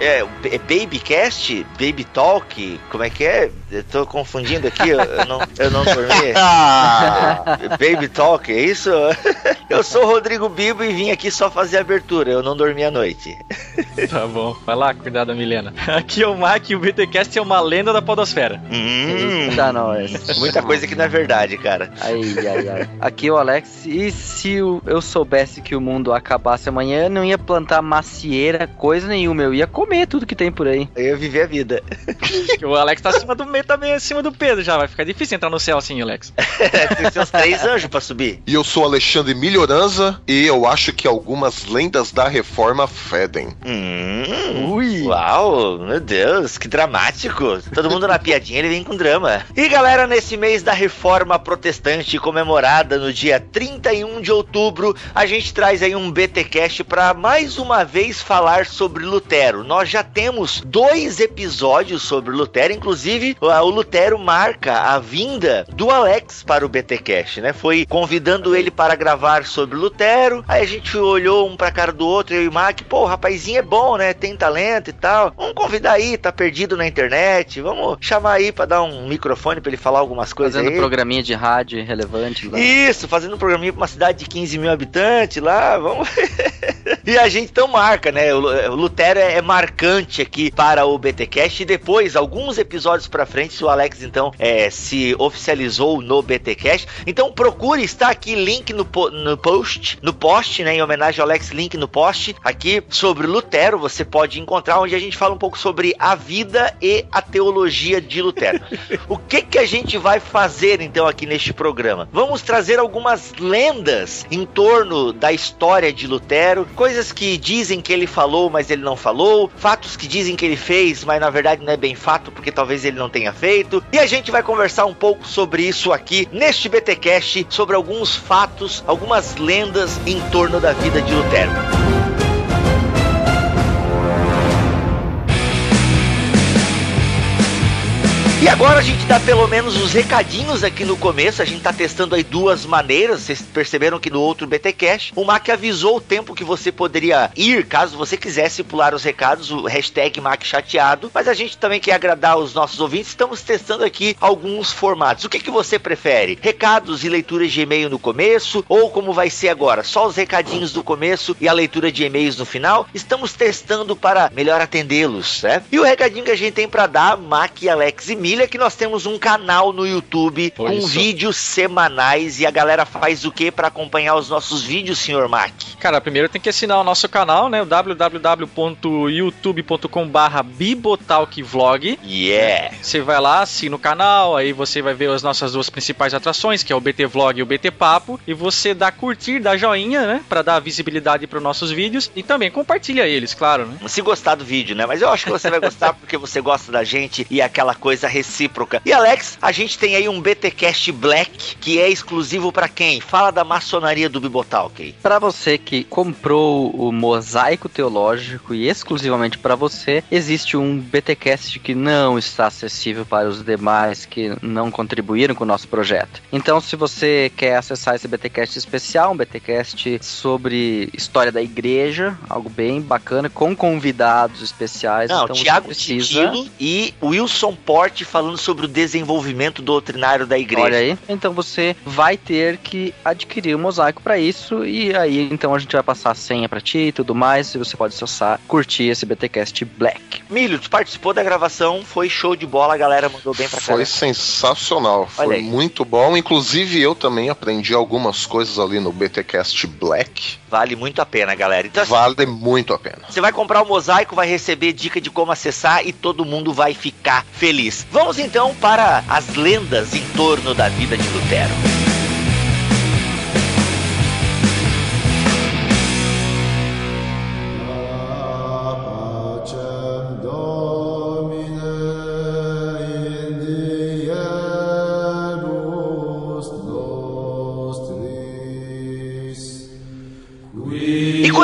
É, é Babycast? Baby Talk? Como é que é? Eu tô confundindo aqui, eu, eu não, eu não dormi. Baby Talk, é isso? Eu sou o Rodrigo Bibo e vim aqui só fazer a abertura, eu não dormi à noite. Tá bom, vai lá cuidar da Milena. Aqui é o Mac e o BTcast é uma lenda da podosfera. Hum, Eita, nós. muita coisa que não é verdade, cara. Ai, ai, ai. Aqui é o Alex. E se eu soubesse que o mundo acabasse amanhã, eu não ia plantar macieira, coisa nenhuma. Eu ia comer tudo que tem por aí. Eu ia viver a vida. O Alex tá acima do meio, tá bem acima do Pedro já. Vai ficar difícil entrar no céu assim, Alex. Tem seus três anjos pra subir. E eu sou Alexandre Melhoranza e eu acho que algumas lendas da reforma fedem. Hum, Ui. Uau, meu Deus, que dramático. Todo mundo na piadinha, ele vem com drama. E galera, nesse mês da reforma protestante comemorada no dia 31 de outubro, a gente traz aí um BTcast para mais uma vez falar sobre Lutero. Nós já temos dois episódios sobre Lutero, inclusive o Lutero marca a vinda do Alex para o BTcast, né? Foi convidando ele para gravar sobre Lutero. Aí a gente olhou um pra cara do outro, eu e o Mac, pô, o rapazinho é bom, né? Tem talento e tal. Vamos convidar aí, tá perdido na internet. Vamos chamar aí pra dar um microfone pra ele falar algumas coisas Fazendo aí. programinha de rádio relevante lá. Isso, fazendo um programinha pra uma cidade de 15 mil habitantes lá, vamos. e a gente então marca, né? O Lutero é é marcante aqui para o BTcast e depois, alguns episódios pra frente, o Alex então é, se oficializou no BTcast. Então procure, está aqui link no, po- no post, no post, né? Em homenagem ao Alex, link no post aqui sobre Lutero. Você pode encontrar onde a gente fala um pouco sobre a vida e a teologia de Lutero. O que que a gente vai fazer então aqui neste programa? Vamos trazer algumas lendas em torno da história de Lutero, coisas que dizem que ele falou, mas ele não falou, fatos que dizem que ele fez, mas na verdade não é bem fato porque talvez ele não tenha feito. E a gente vai conversar um pouco sobre isso aqui neste BTcast, sobre alguns fatos, algumas lendas em torno da vida de Lutero. E agora a gente dá pelo menos os recadinhos aqui no começo. A gente tá testando aí duas maneiras. Vocês perceberam que no outro BTcast o Mac avisou o tempo que você poderia ir caso você quisesse pular os recados, o hashtag Mac chateado. Mas a gente também quer agradar os nossos ouvintes. Estamos testando aqui alguns formatos. O que, que você prefere? Recados e leituras de e-mail no começo? Ou como vai ser agora? Só os recadinhos do começo e a leitura de e-mails no final? Estamos testando para melhor atendê-los, né? E o recadinho que a gente tem para dar, Mac, Alex e Milha, é que nós temos um canal no YouTube Foi com isso. vídeos semanais e a galera faz o que para acompanhar os nossos vídeos, senhor Mac? Cara, primeiro tem que assinar o nosso canal, né? O www.youtube.com/barra bibotalkvlog. Yeah! Você vai lá, assina o canal, aí você vai ver as nossas duas principais atrações, que é o BT Vlog e o BT Papo, e você dá curtir, dá joinha, né, Pra dar visibilidade para os nossos vídeos e também compartilha eles, claro, né? Se gostar do vídeo, né? Mas eu acho que você vai gostar porque você gosta da gente e aquela coisa recíproca. E Alex, a gente tem aí um BTcast Black que é exclusivo para quem? Fala da maçonaria do Bibotalk. Pra você que comprou o mosaico teológico e exclusivamente pra você, existe um BTcast que não está acessível para os demais que não contribuíram com o nosso projeto. Então, se você quer acessar esse BTcast especial, um BTcast sobre história da igreja, algo bem bacana, com convidados especiais. Não, então você Tiago precisa. Titilo e Wilson Porte falando sobre o desenvolvimento doutrinário da igreja. Olha aí. Então você vai ter que adquirir o mosaico para isso e aí então a gente vai passar a senha para ti e tudo mais e você pode acessar, curtir esse BTcast Black. Milho, tu participou da gravação, foi show de bola, a galera mandou bem pra Foi cá. sensacional, Olha foi aí. muito bom. Inclusive eu também aprendi algumas coisas ali no BTcast Black. Vale muito a pena, galera. Então, assim, Vale muito a pena. Você vai comprar o mosaico, vai receber dica de como acessar e todo mundo vai ficar feliz. Vamos então para as lendas em torno da vida de Lutero.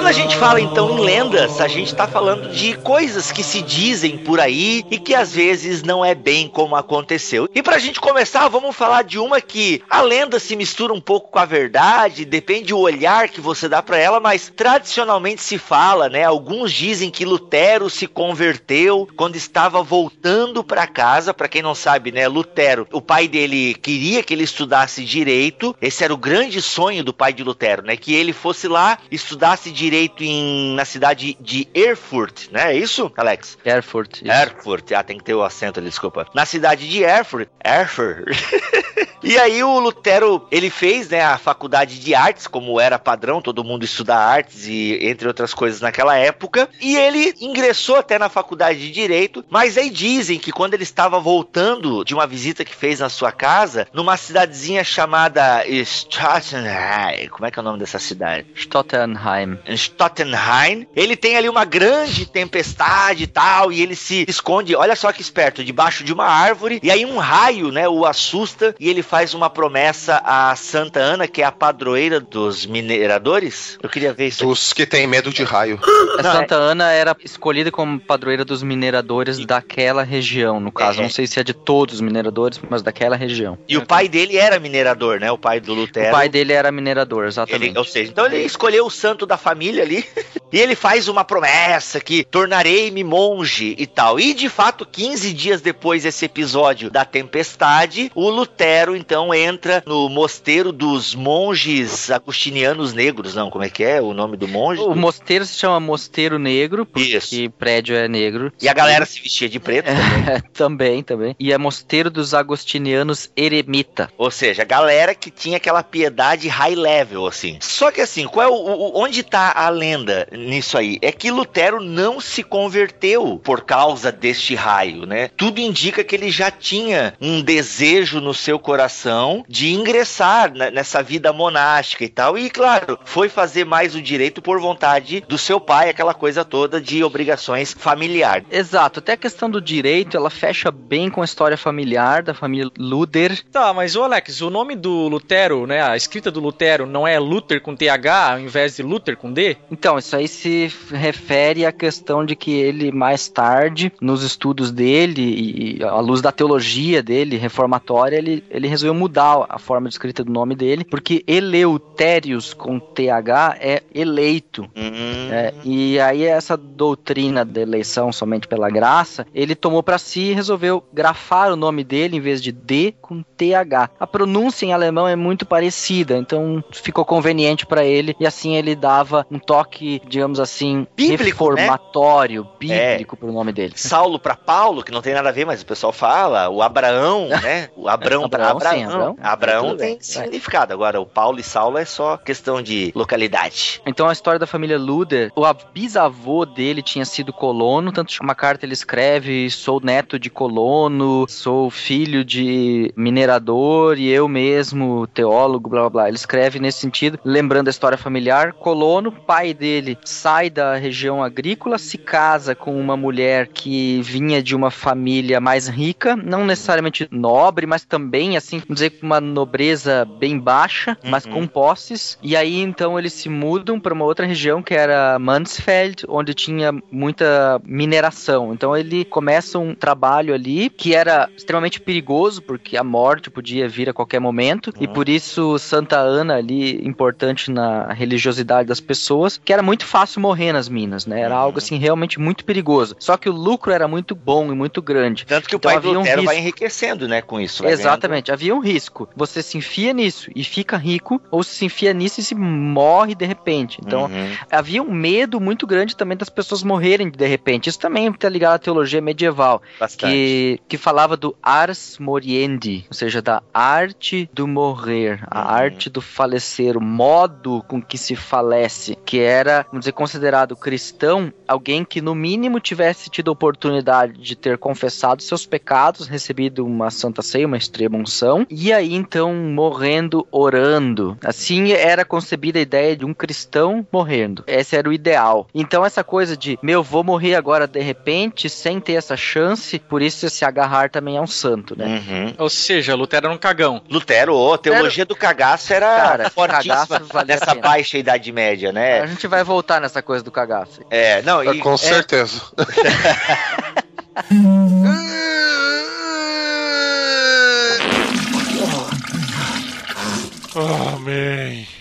Quando a gente fala então em lendas, a gente tá falando de coisas que se dizem por aí e que às vezes não é bem como aconteceu. E pra gente começar, vamos falar de uma que a lenda se mistura um pouco com a verdade, depende do olhar que você dá para ela, mas tradicionalmente se fala, né? Alguns dizem que Lutero se converteu quando estava voltando para casa. Para quem não sabe, né? Lutero, o pai dele queria que ele estudasse direito. Esse era o grande sonho do pai de Lutero, né? Que ele fosse lá estudasse direito em, na cidade de Erfurt, né? É isso, Alex? Erfurt. isso. Erfurt, ah, tem que ter o acento ali, desculpa. Na cidade de Erfurt, Erfurt. e aí o Lutero, ele fez, né, a faculdade de artes, como era padrão, todo mundo estuda artes e entre outras coisas naquela época, e ele ingressou até na faculdade de direito, mas aí dizem que quando ele estava voltando de uma visita que fez na sua casa, numa cidadezinha chamada Stottenheim, como é que é o nome dessa cidade? Stottenheim. Stottenheim. Ele tem ali uma grande tempestade e tal, e ele se esconde, olha só que esperto, debaixo de uma árvore, e aí um raio, né, o assusta, e ele faz uma promessa a Santa Ana, que é a padroeira dos mineradores. Eu queria ver isso. aqui. Dos que têm medo de raio. A Não, Santa Ana era escolhida como padroeira dos mineradores daquela região, no caso. É. Não sei se é de todos os mineradores, mas daquela região. E o pai dele era minerador, né? O pai do Lutero. O pai dele era minerador, exatamente. Ele, ou seja, então ele escolheu o santo da família ali e ele faz uma promessa que tornarei-me monge e tal. E de fato, 15 dias depois desse episódio da tempestade, o Lutero então entra no mosteiro dos monges agostinianos negros, não, como é que é o nome do monge? O mosteiro se chama Mosteiro Negro, porque Isso. prédio é negro. E a galera se vestia de preto também. É, também, também. E é Mosteiro dos Agostinianos Eremita. Ou seja, a galera que tinha aquela piedade high level, assim. Só que assim, qual é o, o- onde tá a lenda nisso aí? É que Lutero não se converteu por causa deste raio, né? Tudo indica que ele já tinha um desejo no seu coração de ingressar na- nessa vida monástica e tal. E claro, foi fazer mais o direito por vontade do seu pai, aquela coisa toda de obrigações familiares. Exato, até a questão do direito, ela fecha bem com a história familiar da família Luder. Tá, mas o Alex, o nome do Lutero, né? A escrita do Lutero não é Luther com TH ao invés de Luther com D? Então, isso aí se refere à questão de que ele, mais tarde, nos estudos dele e à luz da teologia dele, reformatória, ele, ele resolveu mudar a forma de escrita do nome dele, porque Eleuterius com TH é eleito. Hum, É, e aí essa doutrina da eleição somente pela graça, ele tomou pra si e resolveu grafar o nome dele em vez de D com TH. A pronúncia em alemão é muito parecida, então ficou conveniente pra ele e assim ele dava um toque, digamos assim, Bíblico, né? reformatório, bíblico pro nome dele. Saulo para Paulo, que não tem nada a ver, mas o pessoal fala, o Abraão, né? O Abraão para Abraão, sim, Abraão. Abraão. Abraão Tudo tem bem, significado. Agora, o Paulo e Saulo é só questão de localidade. Então a história da família Luder, o av- bisavô dele tinha sido colono, tanto que uma carta ele escreve: sou neto de colono, sou filho de minerador e eu mesmo teólogo, blá blá blá. Ele escreve nesse sentido, lembrando a história familiar. Colono, pai dele, sai da região agrícola, se casa com uma mulher que vinha de uma família mais rica, não necessariamente nobre, mas também assim, vamos dizer, com uma nobreza bem baixa, mas Uhum. com posses. E aí então eles se mudam para uma outra região que era Mansfeld, onde tinha muita mineração. Então ele começa um trabalho ali que era extremamente perigoso, porque a morte podia vir a qualquer momento, e Uhum. por isso Santa Ana ali importante na religiosidade das pessoas, que era muito fácil morrer nas minas, né? Era Uhum. algo assim realmente muito perigoso. Só que o lucro era muito bom e muito grande. Tanto que o Então pai do havia um Lutero vai enriquecendo, né, com isso. Exatamente, havia um risco. Você se enfia nisso e fica rico, ou se enfia nisso e se morre de repente. Então, Uhum. havia um medo muito grande também das pessoas morrerem de repente. Isso também está ligado à teologia medieval, bastante. que, que falava do ars moriendi, ou seja, da arte do morrer, a Uhum. arte do falecer, o modo com que se falece, que era, vamos dizer, considerado cristão, alguém que no mínimo tivesse tido a oportunidade de ter confessado seus pecados, recebido uma santa ceia, uma extrema unção, cristão, e aí então morrendo orando. Assim era concebida a ideia de um cristão morrendo. Esse era o ideal. Então essa coisa de, meu, vou morrer agora de repente, sem ter essa chance, por isso se agarrar também é um santo, né? Uhum. Ou seja, Lutero era um cagão. Lutero, a teologia do cagaço era Cara, fortíssima a nessa pena. baixa idade média, né? A gente vai voltar nessa coisa do cagaço. É, não, É, e, com certeza. Amém.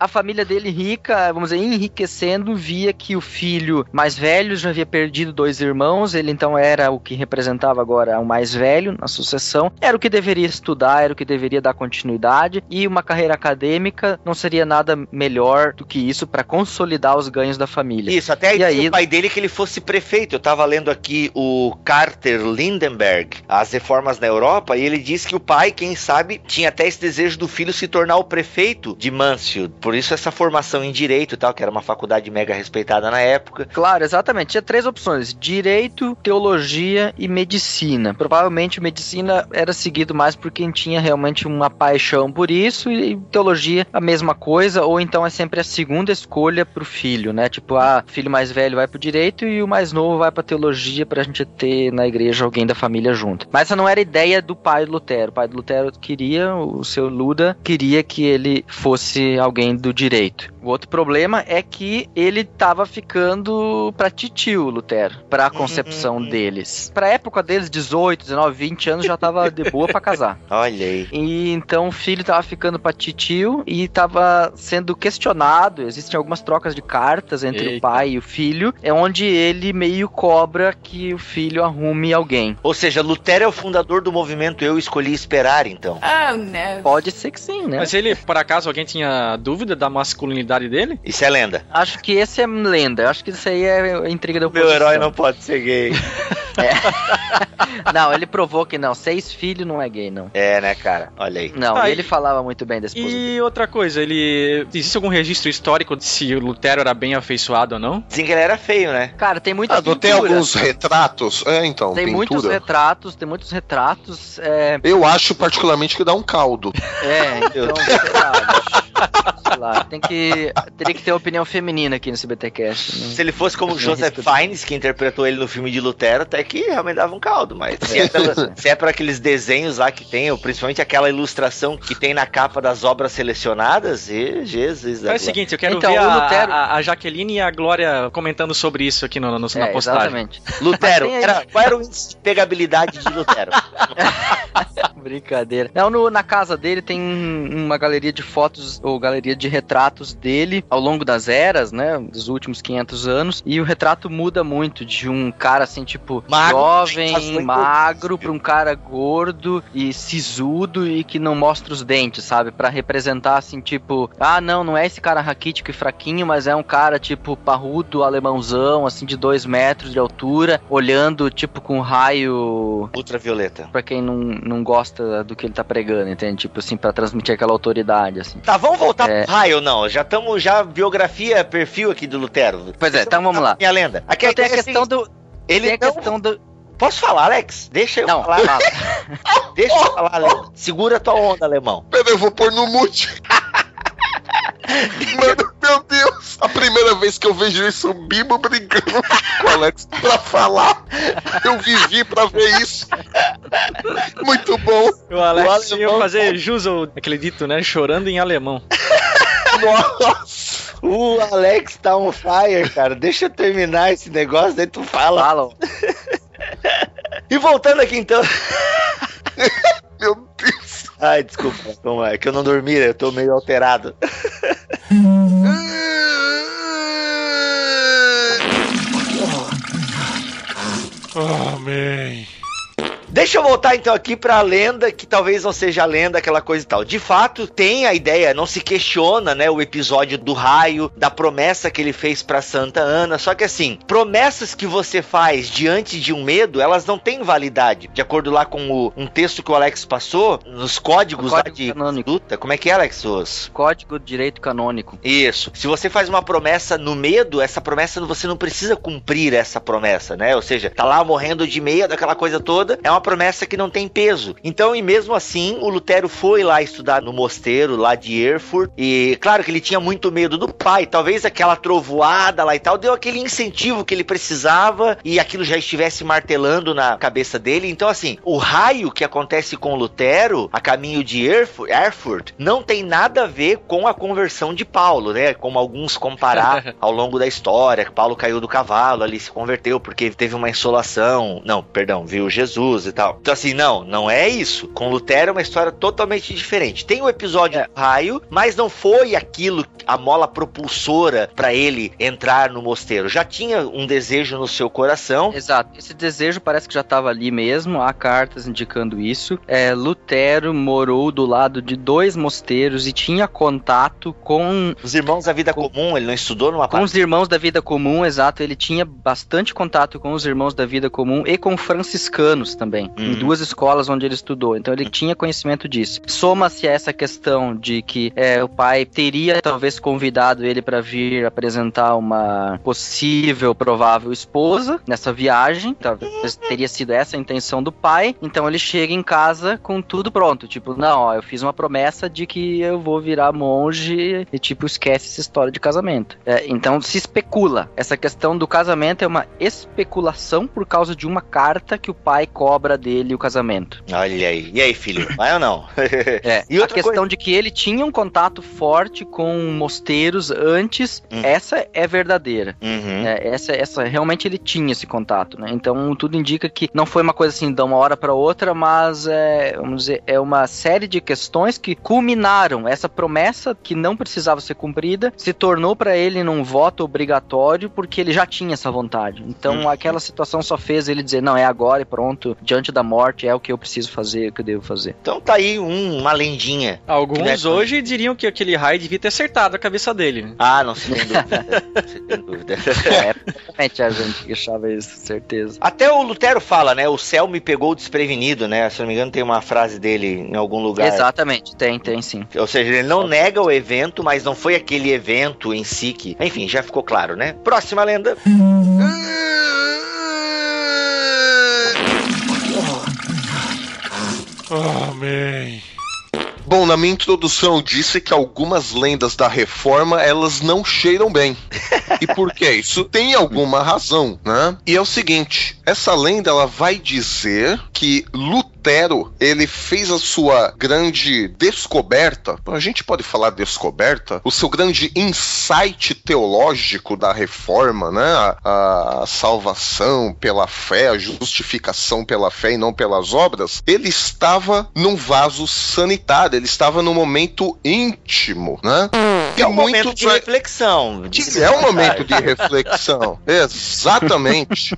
A família dele rica, vamos dizer, enriquecendo, via que o filho mais velho já havia perdido dois irmãos, ele então era o que representava agora o mais velho na sucessão, era o que deveria estudar, era o que deveria dar continuidade, e uma carreira acadêmica não seria nada melhor do que isso para consolidar os ganhos da família. Isso, até E aí- o pai dele que ele fosse prefeito. Eu tava lendo aqui o Carter Lindenberg, as reformas na Europa, e ele disse que o pai, quem sabe, tinha até esse desejo do filho se tornar o prefeito de Mansfield. Por isso essa formação em direito e tal, que era uma faculdade mega respeitada na época. Claro, exatamente. Tinha três opções: direito, teologia e medicina. Provavelmente medicina era seguido mais por quem tinha realmente uma paixão por isso, e teologia a mesma coisa, ou então é sempre a segunda escolha pro filho, né? Tipo, ah, filho mais velho vai pro direito e o mais novo vai pra teologia pra gente ter na igreja alguém da família junto. Mas essa não era a ideia do pai do Lutero. O pai do Lutero queria, o seu Luda queria que ele fosse alguém do direito. O outro problema é que ele tava ficando pra titio, Lutero, pra concepção Uhum. deles. Pra época deles, 18, 19, 20 anos, já tava de boa pra casar. Olha aí. E então o filho tava ficando pra titio e tava sendo questionado. Existem algumas trocas de cartas entre o Eita. pai e o filho, é onde ele meio cobra que o filho arrume alguém. Ou seja, Lutero é o fundador do movimento Eu Escolhi Esperar, então. Oh no. Pode ser que sim, né? Mas ele, por acaso, alguém tinha dúvida da masculinidade dele? Isso é lenda. Acho que esse é lenda. Acho que isso aí é a intriga da Meu herói não pode ser gay. Não, ele provou que não. Seis filhos não é gay, não. É, né, cara? Olha aí. Não, Ah, ele e- falava muito bem da esposa dele. E outra coisa, ele. Existe algum registro histórico de se o Lutero era bem afeiçoado ou não? Dizem que ele era feio, né? Cara, tem muita Ah, tem alguns retratos? É, então, Tem muitos pintura. retratos, tem muitos retratos. É, Eu acho particularmente que dá um caldo. é então, sei lá, lá, tem que. Teria que ter opinião feminina aqui nesse BTcast. né? Se ele fosse como Não Joseph Fiennes, que interpretou ele no filme de Lutero, até que realmente dava um caldo. Mas se é, pela- se é para aqueles desenhos lá que tem, ou principalmente aquela ilustração que tem na capa das obras selecionadas, e Jesus. da É o seguinte, eu quero Então, ver o a, Lutero- a- a Jaqueline e a Glória comentando sobre isso aqui no, no- na É, postagem. exatamente. Lutero, era- qual era o índice de pegabilidade de Lutero? Brincadeira. Não, no- na casa dele tem uma galeria de fotos ou galeria de retratos dele ao longo das eras, né? Dos últimos 500 anos. E o retrato muda muito de um cara assim, tipo, Magro, jovem, magro, pra um cara gordo e sisudo e que não mostra os dentes, sabe? Pra representar assim, tipo, ah, não, não é esse cara raquítico e fraquinho, mas é um cara, tipo, parrudo, alemãozão, assim, de dois metros de altura, olhando, tipo, com raio Ultravioleta. Pra quem não, não gosta do que ele tá pregando, entende? Tipo assim, pra transmitir aquela autoridade, assim. Tá, vamos voltar É. pro raio, não. Já estamos, já biografia, perfil aqui do Lutero. Pois é, então vamos lá. Minha lenda. Aqui Então tem a é questão seguinte, do. Ele Tem a não- questão do. Posso falar, Alex? Deixa eu Não, falar. fala. Deixa eu falar, alemão. Segura tua onda, alemão. Pera, eu vou pôr no mute. Mano, meu Deus! A primeira vez que eu vejo isso, o Bibo brigando com o Alex pra falar. Eu vivi pra ver isso. Muito bom. O Alex O ia alemão- fazer jus ao aquele dito, né? Chorando em alemão. Nossa. O Alex tá on fire, cara. Deixa eu terminar esse negócio, daí tu fala. Falam. E voltando aqui então. Meu Deus. Ai, desculpa. Vamos lá, é que eu não dormi, eu tô meio alterado. Amém. Deixa eu voltar então aqui pra lenda, que talvez não seja a lenda, aquela coisa e tal. De fato, tem a ideia, não se questiona, né, o episódio do raio, da promessa que ele fez pra Santa Ana. Só que assim, promessas que você faz diante de um medo, elas não têm validade. De acordo lá com o- um texto que o Alex passou, nos códigos lá de canônico. luta. Como é que é, Alex? Os... Código de Direito Canônico. Isso. Se você faz uma promessa no medo, essa promessa você não precisa cumprir essa promessa, né? Ou seja, tá lá morrendo de medo, aquela coisa toda. É uma promessa que não tem peso. Então, e mesmo assim, o Lutero foi lá estudar no mosteiro lá de Erfurt e claro que ele tinha muito medo do pai, talvez aquela trovoada lá e tal deu aquele incentivo que ele precisava e aquilo já estivesse martelando na cabeça dele. Então, assim, o raio que acontece com Lutero a caminho de Erfurt, Erfurt não tem nada a ver com a conversão de Paulo, né? Como alguns comparar ao longo da história, que Paulo caiu do cavalo ali, se converteu porque teve uma insolação. Não, perdão, viu Jesus e tal. Então, assim, não, não é isso. Com Lutero é uma história totalmente diferente. Tem o episódio do raio, mas não foi aquilo, a mola propulsora para ele entrar no mosteiro. Já tinha um desejo no seu coração. Exato. Esse desejo parece que já estava ali mesmo. Há cartas indicando isso. É, Lutero morou do lado de dois mosteiros e tinha contato com Os irmãos da vida comum, ele não estudou numa com os irmãos da vida comum, exato. Ele tinha bastante contato com os irmãos da vida comum e com franciscanos também, em Uhum. duas escolas onde ele estudou. Então ele tinha conhecimento disso. Soma-se a essa questão de que é, o pai teria talvez convidado ele para vir apresentar uma possível, provável esposa nessa viagem. Talvez teria sido essa a intenção do pai. Então ele chega em casa com tudo pronto. Tipo, não, ó, eu fiz uma promessa de que eu vou virar monge e, tipo, esquece essa história de casamento. É, então se especula. Essa questão do casamento é uma especulação por causa de uma carta que o pai cobra dele o casamento. Olha aí. E aí, filho? Vai ou não? É, E a outra questão coisa- de que ele tinha um contato forte com mosteiros antes, Hum. essa é verdadeira. Uhum. É, essa, essa realmente ele tinha esse contato, né? Então tudo indica que não foi uma coisa assim de uma hora para outra, mas é, vamos dizer, é uma série de questões que culminaram essa promessa que não precisava ser cumprida, se tornou para ele num voto obrigatório porque ele já tinha essa vontade. Então Uhum. aquela situação só fez ele dizer não é agora e pronto, diante da morte é o que eu preciso fazer, o que eu devo fazer. Então tá aí um- uma lendinha. Alguns Né? hoje diriam que aquele raio devia ter acertado a cabeça dele. né? Ah, não se tem dúvida. se tem dúvida. É, realmente a gente achava isso, certeza. Até o Lutero fala, né? O céu me pegou desprevenido, né? Se não me engano, tem uma frase dele em algum lugar. Exatamente, tem, tem sim. Ou seja, ele não nega o evento, mas não foi aquele evento em si que. Enfim, já ficou claro, né? Próxima lenda. Bom, na minha introdução eu disse que algumas lendas da reforma elas não cheiram bem. E por que? Isso tem alguma razão, né? E é o seguinte, essa lenda ela vai dizer que Lutero, ele fez a sua grande descoberta, a gente pode falar descoberta, o seu grande insight teológico da reforma, né? A, a salvação pela fé, a justificação pela fé e não pelas obras, ele estava num vaso sanitário, ele estava num momento íntimo, né? Que é um momento muitos de reflexão. que é um momento de reflexão. Exatamente.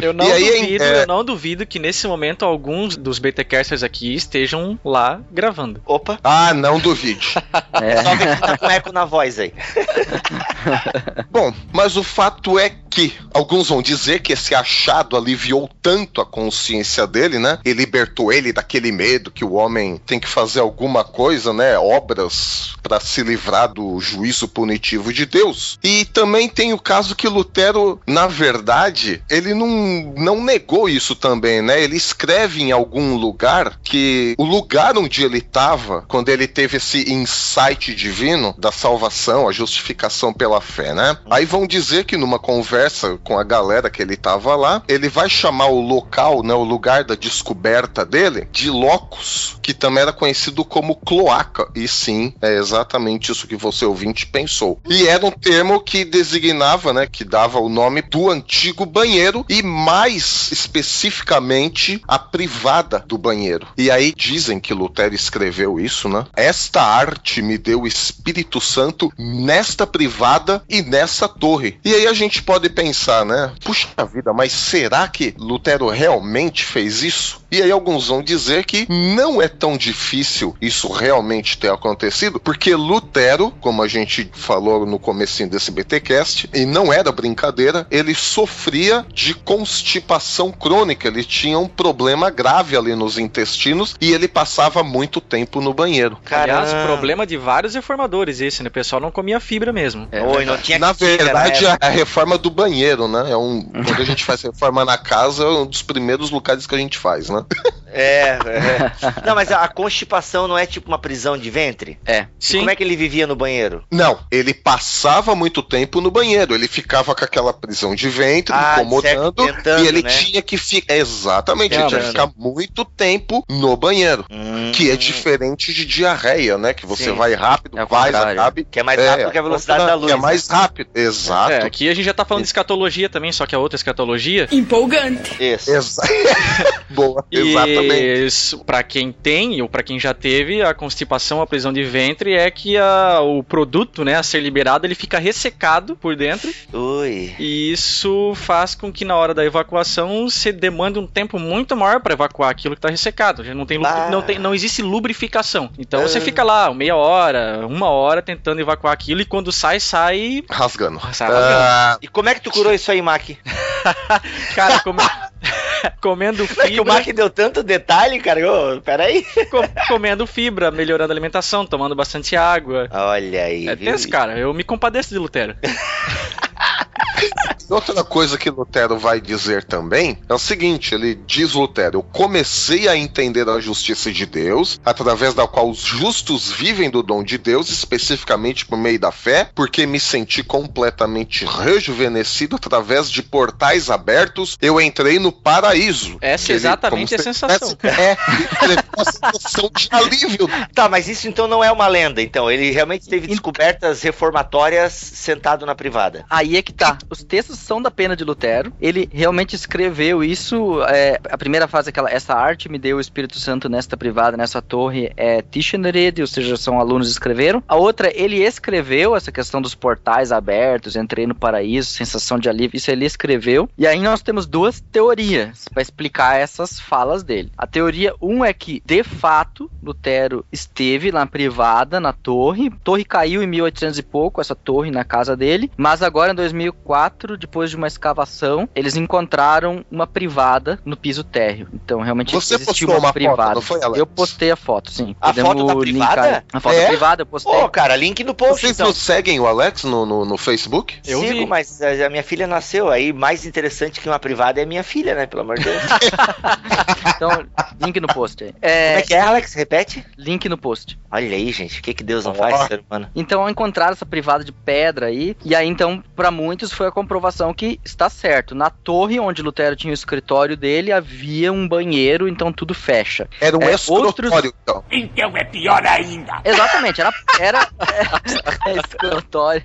Eu não E aí, duvido, é- eu não duvido que nesse momento alguns dos BTcasters aqui estejam lá gravando. Opa, Ah, não duvide. É. só que tá com eco na voz aí. Bom, mas o fato é que alguns vão dizer que esse achado aliviou tanto a consciência dele, né? E libertou ele daquele medo que o homem tem que fazer alguma coisa, né? Obras para se livrar do juízo punitivo de Deus. E também tem o caso que Lutero, na verdade, ele não, não negou isso também, né? Ele escreve em algum lugar que o lugar onde ele estava, quando ele teve esse insight divino da salvação, a justificação pela fé, né? Aí vão dizer que numa conversa com a galera que ele tava lá, ele vai chamar o local, né, o lugar da descoberta dele, de locus, que também era conhecido como cloaca. E sim, é exatamente isso que você ouvinte pensou. E era um termo que designava, né, que dava o nome do antigo banheiro e mais especificamente a privada do banheiro. E aí dizem que Lutero escreveu isso, né? Esta arte me deu o Espírito Santo nesta privada e nessa torre. E aí a gente pode pensar, né? Puxa vida, mas será que Lutero realmente fez isso? E aí alguns vão dizer que não é tão difícil isso realmente ter acontecido, porque Lutero, como a gente falou no comecinho desse BTcast, e não era brincadeira, ele sofria de constipação crônica, ele tinha um problema grave ali nos intestinos e ele passava muito tempo no banheiro. Aliás, Caramba. problema de vários reformadores esse, né? O pessoal não comia fibra mesmo. É Oi, não tinha Na química, verdade, né? a reforma do banheiro, né? É um, quando a gente faz reforma na casa, é um dos primeiros lugares que a gente faz, né? É, é. Não, mas a, a constipação não é tipo uma prisão de ventre? É. Sim. Como é que ele vivia no banheiro? Não, ele passava muito tempo no banheiro. Ele ficava com aquela prisão de ventre, Ah, incomodando, certo, tentando, e ele né? tinha que ficar. Exatamente, ele É, tinha que né? ficar muito tempo no banheiro. Hum, Que é diferente de diarreia, né? Que você Sim. vai rápido, É vai, acabe. Que é mais rápido que a velocidade da luz. Que é né? mais rápido, exato. É, aqui a gente já tá falando de escatologia também, só que é outra escatologia. Empolgante. Isso. Exa- Boa, exatamente. E isso, pra quem tem ou pra quem já teve a constipação, a prisão de ventre é que a- o produto, né, a ser liberado, ele fica ressecado por dentro Ui. e isso faz com que na hora da evacuação você demande um tempo muito maior pra evacuar aquilo que tá ressecado. Já não tem, Ah. não tem não existe lubrificação. Então Ah. você fica lá meia hora, uma hora tentando evacuar aquilo e quando sai sai Rasgando. sai rasgando. Ah, E como é que tu curou isso aí, Mac? Cara, come- comendo É que o fibra, Mac deu tanto detalhe, cara. Ô, peraí. co- comendo fibra, melhorando a alimentação, tomando bastante água. Olha aí. É viu? tenso, cara. Eu me compadeço de Lutero. Outra coisa que Lutero vai dizer também é o seguinte: ele diz, Lutero, eu comecei a entender a justiça de Deus, através da qual os justos vivem do dom de Deus, especificamente por meio da fé, porque me senti completamente rejuvenescido através de portais abertos, eu entrei no paraíso. Essa é Ele, exatamente como a se- sensação. É, ele uma sensação de alívio. Tá, mas isso então não é uma lenda, então. Ele realmente teve descobertas reformatórias sentado na privada. Aí é que tá. Os textos são da pena de Lutero. Ele realmente escreveu isso. é, a primeira fase, aquela, essa arte me deu o Espírito Santo nesta privada, nessa torre, é Tischenrede, ou seja, são alunos que escreveram. A outra, ele escreveu essa questão dos portais abertos, entrei no paraíso, sensação de alívio, isso ele escreveu. E aí nós temos duas teorias para explicar essas falas dele. A teoria 1 um é que, de fato, Lutero esteve na privada, na torre. A torre caiu em 1800 e pouco, essa torre na casa dele. Mas agora, em 2004, depois de uma escavação, eles encontraram uma privada no piso térreo. Então, realmente, Você existiu postou uma foto, privada. não foi, Alex? Eu postei a foto, sim. A foto da privada? linkar- A foto É? privada, eu postei. Pô, cara, link no post, Vocês então. não seguem o Alex no, no, no Facebook? Eu Sigo, vi. mas a a minha filha nasceu. Aí, mais interessante que uma privada é minha filha, né? Pelo amor de Deus. Então, link no post aí. Como É, é que é, Alex? Repete? link no post. Olha aí, gente. O que, que Deus não Ó. faz, ser humano? Então encontraram essa privada de pedra aí, e aí então para muitos foi a comprovação que está certo. Na torre onde Lutero tinha o escritório dele havia um banheiro, então tudo fecha. Era um É, escrotório, então. Exatamente, era era é, escrotório.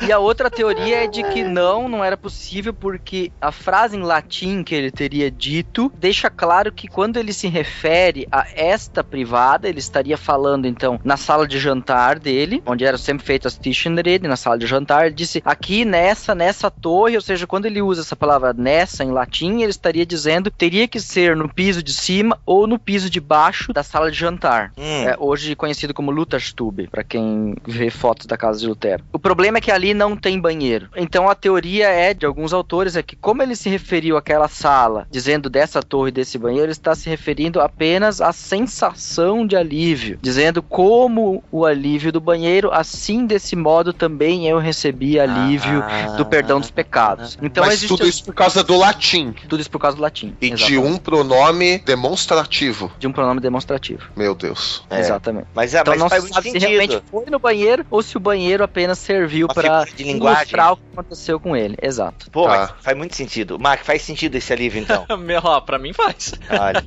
E a outra teoria é de que não, não era possível porque a frase em latim que ele teria dito deixa claro que quando ele se refere a esta privada, ele estaria falando então na sala de jantar dele, onde eram sempre feitas as Tischenrede, na sala de jantar, ele disse aqui nessa, nessa torre, ou seja, quando ele usa essa palavra nessa em latim, ele estaria dizendo teria que ser no piso de cima ou no piso de baixo da sala de jantar. Hum. É, hoje conhecido como Lutherstube, para quem vê fotos da casa de Lutero. O problema é que ali não tem banheiro. Então a teoria é de alguns autores é que como ele se referiu àquela sala, dizendo dessa torre desse banheiro, ele está se referindo apenas à sensação de alívio, dizendo como o alívio do banheiro, assim desse modo também eu recebi alívio Ah. do perdão dos pecados. Então Mas existe tudo isso por causa do latim. tudo isso por causa do latim. E de Exatamente. um pronome demonstrativo. de um pronome demonstrativo. Meu Deus. É. Exatamente. Mas, é, Então mas não faz se sabe se sentido. realmente foi no banheiro ou se o banheiro apenas serviu para figura de linguagem. o que aconteceu com ele. Exato. Pô, Tá. mas faz muito sentido. Mark, faz sentido esse alívio, então. Meu, ó, pra mim faz. Olha.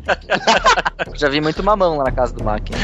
Já vi muito mamão lá na casa do Mac. hein?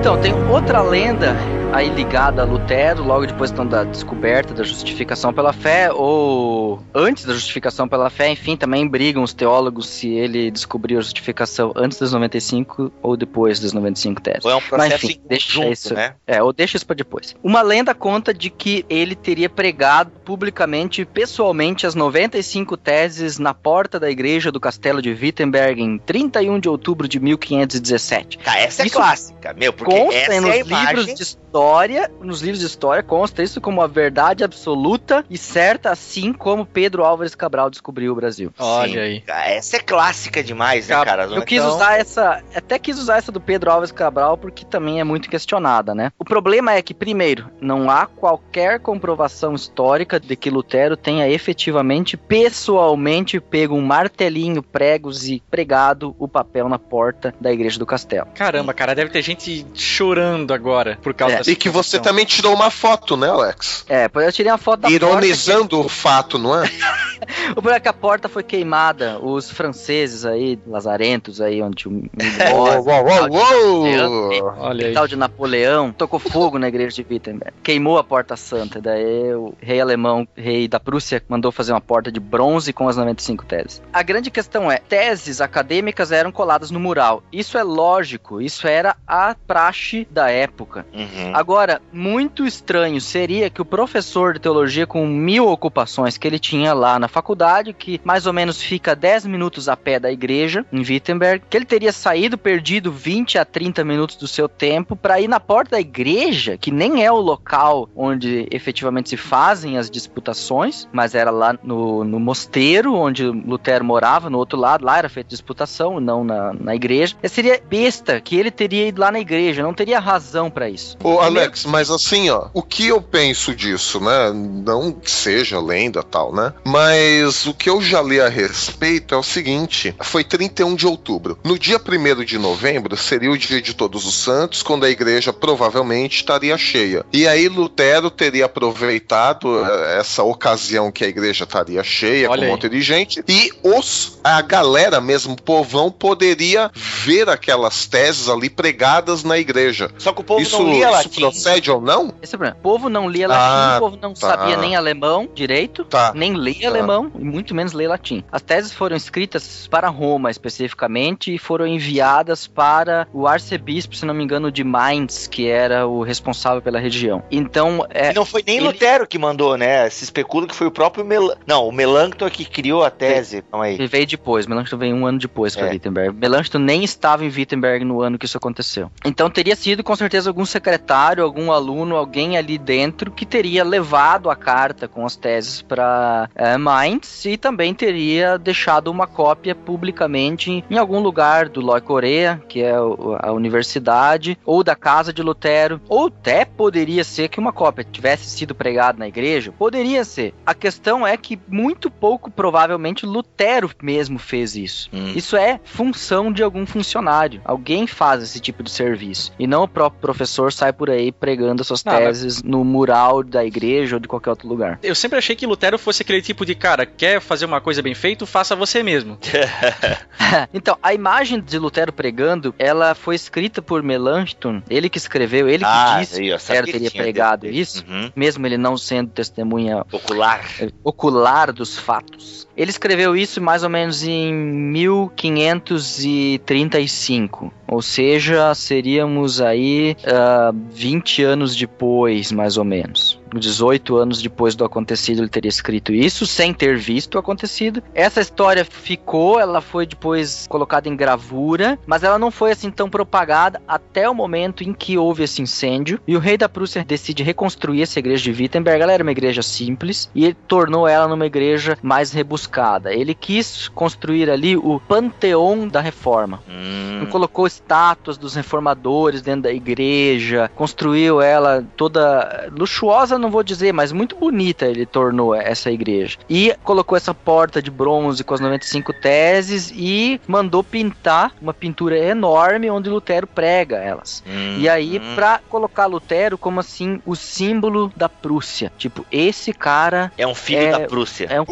Então, tem outra lenda aí ligada a Lutero, logo depois então, da descoberta da justificação pela fé, ou antes da justificação pela fé, enfim, também brigam os teólogos se ele descobriu a justificação antes das 95 ou depois das 95 teses. Ou é um processo Mas, enfim, deixa conjunto, isso. né? É, ou deixa isso pra depois. Uma lenda conta de que ele teria pregado publicamente, pessoalmente, as 95 teses na porta da igreja do castelo de Wittenberg em 31 de outubro de 1517. Cara, essa é Isso clássica, meu, porque essa é a imagem... livros de história história, nos livros de história, consta isso como a verdade absoluta e certa, assim como Pedro Álvares Cabral descobriu o Brasil. Olha Sim. aí. Essa é clássica demais, né, cara? Eu quis Então- usar essa, até quis usar essa do Pedro Alves Cabral porque também é muito questionada, né? O problema é que, primeiro, não há qualquer comprovação histórica de que Lutero tenha efetivamente, pessoalmente, pego um martelinho, pregos e pregado o papel na porta da igreja do castelo. Caramba, cara, deve ter gente chorando agora por causa É, dessa E que você informação. também tirou uma foto, né, Alex? É, pois eu tirei uma foto da Ironizando o fato, não é? porta. O problema é que a porta foi queimada. Os franceses aí, lazarentos aí, onde o Uou, uou, uou, uou. Olha aí. tal de Napoleão tocou fogo na igreja de Wittenberg. Queimou a porta santa. Daí o rei alemão, rei da Prússia, mandou fazer uma porta de bronze com as 95 teses. A grande questão é, teses acadêmicas eram coladas no mural. Isso é lógico, isso era a praxe da época. Uhum. Agora, muito estranho seria que o professor de teologia com mil ocupações que ele tinha lá na faculdade, que mais ou menos fica 10 minutos a pé da igreja, em Wittenberg, que ele teria saído, perdido 20 a 30 minutos do seu tempo para ir na porta da igreja, que nem é o local onde efetivamente se fazem as disputações, mas era lá no, no mosteiro onde Lutero morava, no outro lado, lá era feita disputação, não na, na igreja. E seria besta que ele teria ido lá na igreja, não teria razão para isso. Alex, mas assim, ó, o que eu penso disso, né? Não que seja lenda tal, né? Mas o que eu já li a respeito é o seguinte: foi 31 de outubro. No dia 1 de novembro seria o dia de Todos os Santos, quando a igreja provavelmente estaria cheia. E aí Lutero teria aproveitado eh, essa ocasião que a igreja estaria cheia, Olha com um monte de gente, e os, a galera mesmo, o povão, poderia ver aquelas teses ali pregadas na igreja. Só que o povo isso, não lia latim. Procede ou não? Esse é o problema. O povo não lia Ah, latim, o povo não tá. sabia nem alemão direito, Tá. nem lia Tá. alemão, e muito menos ler latim. As teses foram escritas para Roma, especificamente, e foram enviadas para o arcebispo, se não me engano, de Mainz, que era o responsável pela região. Então, é, E não foi nem ele- Lutero que mandou, né? Se especula que foi o próprio Melan... Não, o Melanchthon que criou a tese. Calma aí. ele veio depois, Melanchthon veio um ano depois para É. Wittenberg. Melanchthon nem estava em Wittenberg no ano que isso aconteceu. Então teria sido com certeza algum secretário, algum aluno, alguém ali dentro que teria levado a carta com as teses para Mainz e também teria deixado uma cópia publicamente em algum lugar do Loi Coreia, que é a universidade, ou da casa de Lutero, ou até poderia ser que uma cópia tivesse sido pregada na igreja, poderia ser. A questão é que muito pouco provavelmente Lutero mesmo fez isso. Hum. Isso é função de algum funcionário. Alguém faz esse tipo de serviço. E não o próprio professor sai por aí pregando suas mas- teses no mural da igreja ou de qualquer outro lugar. Eu sempre achei que Lutero fosse aquele tipo de cara, quer fazer uma coisa bem feita, faça você mesmo. então, a imagem de Lutero pregando, ela foi escrita por Melanchthon, ele que escreveu, ele que Ah, disse aí, que Lutero teria pregado isso, Uhum. mesmo ele não sendo testemunha Ocular. é, ocular dos fatos. Ele escreveu isso mais ou menos em 1535, ou seja, seríamos aí ah, 20 anos depois, mais ou menos. 18 anos depois do acontecido, ele teria escrito isso, sem ter visto o acontecido. Essa história ficou, ela foi depois colocada em gravura, mas ela não foi assim tão propagada até o momento em que houve esse incêndio. E o rei da Prússia decide reconstruir essa igreja de Wittenberg. Ela era uma igreja simples e ele tornou ela numa igreja mais rebuscada. Ele quis construir ali o panteão da reforma. Hum. Colocou estátuas dos reformadores dentro da igreja, construiu ela toda luxuosa, não vou dizer, mas muito bonita ele tornou essa igreja. E colocou essa porta de bronze com as 95 teses e mandou pintar uma pintura enorme onde Lutero prega elas. Hum. E aí, Hum. pra colocar Lutero como assim o símbolo da Prússia. Tipo, esse cara É um filho É- da Prússia. é um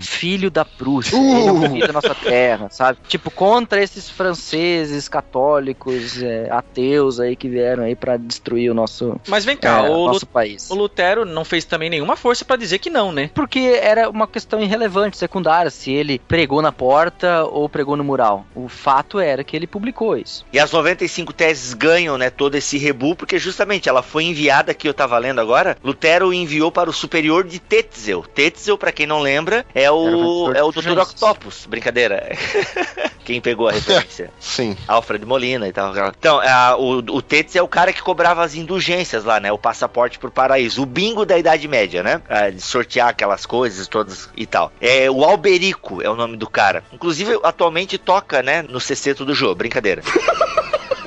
filho da Prússia. Ele é um filho da nossa terra, sabe? Tipo, contra esses franceses católicos, é, ateus aí que vieram aí pra destruir o nosso, Mas vem cá, é, o, Lu- nosso país. o Lutero não fez também nenhuma força pra dizer que não, né? Porque era uma questão irrelevante, secundária, se ele pregou na porta ou pregou no mural. O fato era que ele publicou isso. E as 95 teses ganham, né, todo esse rebu, porque justamente ela foi enviada, que eu tava lendo agora, Lutero enviou para o superior de Tetzel. Tetzel, pra quem não lembra, é o o, é o Dr. Octopus. Brincadeira. Quem pegou a referência? Sim. Alfred Molina e tal. Então, a- o, o Tetz é o cara que cobrava as indulgências lá, né? O passaporte pro paraíso. O bingo da Idade Média, né? Ah, de sortear aquelas coisas todas e tal. É, o Alberico é o nome do cara. Inclusive, atualmente toca, né? No sexteto do jogo. Brincadeira.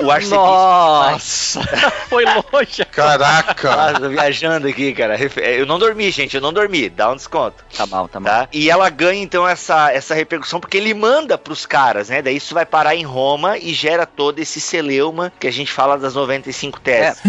O arcebispo. Nossa! Foi longe. Caraca! Ah, tô viajando aqui, cara. Refe- Eu não dormi, gente. Eu não dormi. Dá um desconto. Tá mal, tá mal. Tá? E ela ganha então essa, essa repercussão porque ele manda pros caras, né? Daí isso vai parar em Roma e gera todo esse celeuma que a gente fala das 95 teses.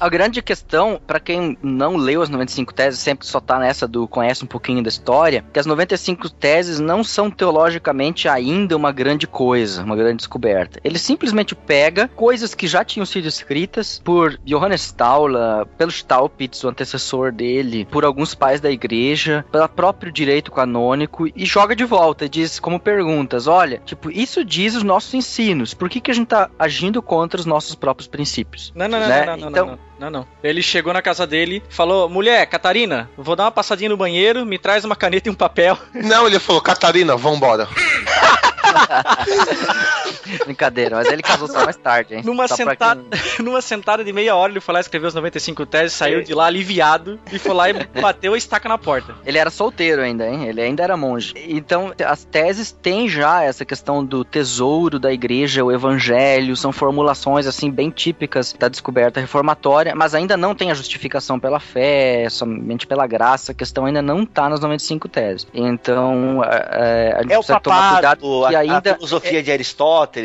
A grande questão, pra quem não leu as 95 teses, sempre só tá nessa do conhece um pouquinho da história, que as 95 teses não são teologicamente ainda uma grande coisa, uma grande descoberta. Ele simplesmente pega coisas que já tinham sido escritas por Johannes Staula, pelo Staupitz, o antecessor dele, por alguns pais da igreja, pelo próprio direito canônico e joga de volta e diz como perguntas, olha, tipo, isso diz os nossos ensinos, por que que a gente tá agindo contra os nossos próprios princípios? Não, não, não, Né? não, não, Então- não, não, não, não. Ele chegou na casa dele, falou: Mulher, Catarina, vou dar uma passadinha no banheiro, me traz uma caneta e um papel. Não, ele falou, Catarina, vambora. Brincadeira, mas ele casou só mais tarde, hein? Numa sentada, quem- numa sentada de meia hora, ele foi lá escrever os 95 teses, saiu de lá aliviado e foi lá e bateu a estaca na porta. Ele era solteiro ainda, hein? Ele ainda era monge. Então, as teses têm já essa questão do tesouro da igreja, o evangelho, são formulações, assim, bem típicas da descoberta reformatória, mas ainda não tem a justificação pela fé, somente pela graça, a questão ainda não tá nas 95 teses. Então, é, a gente É o precisa tomar cuidado papado, a, que a ainda... filosofia de Aristóteles.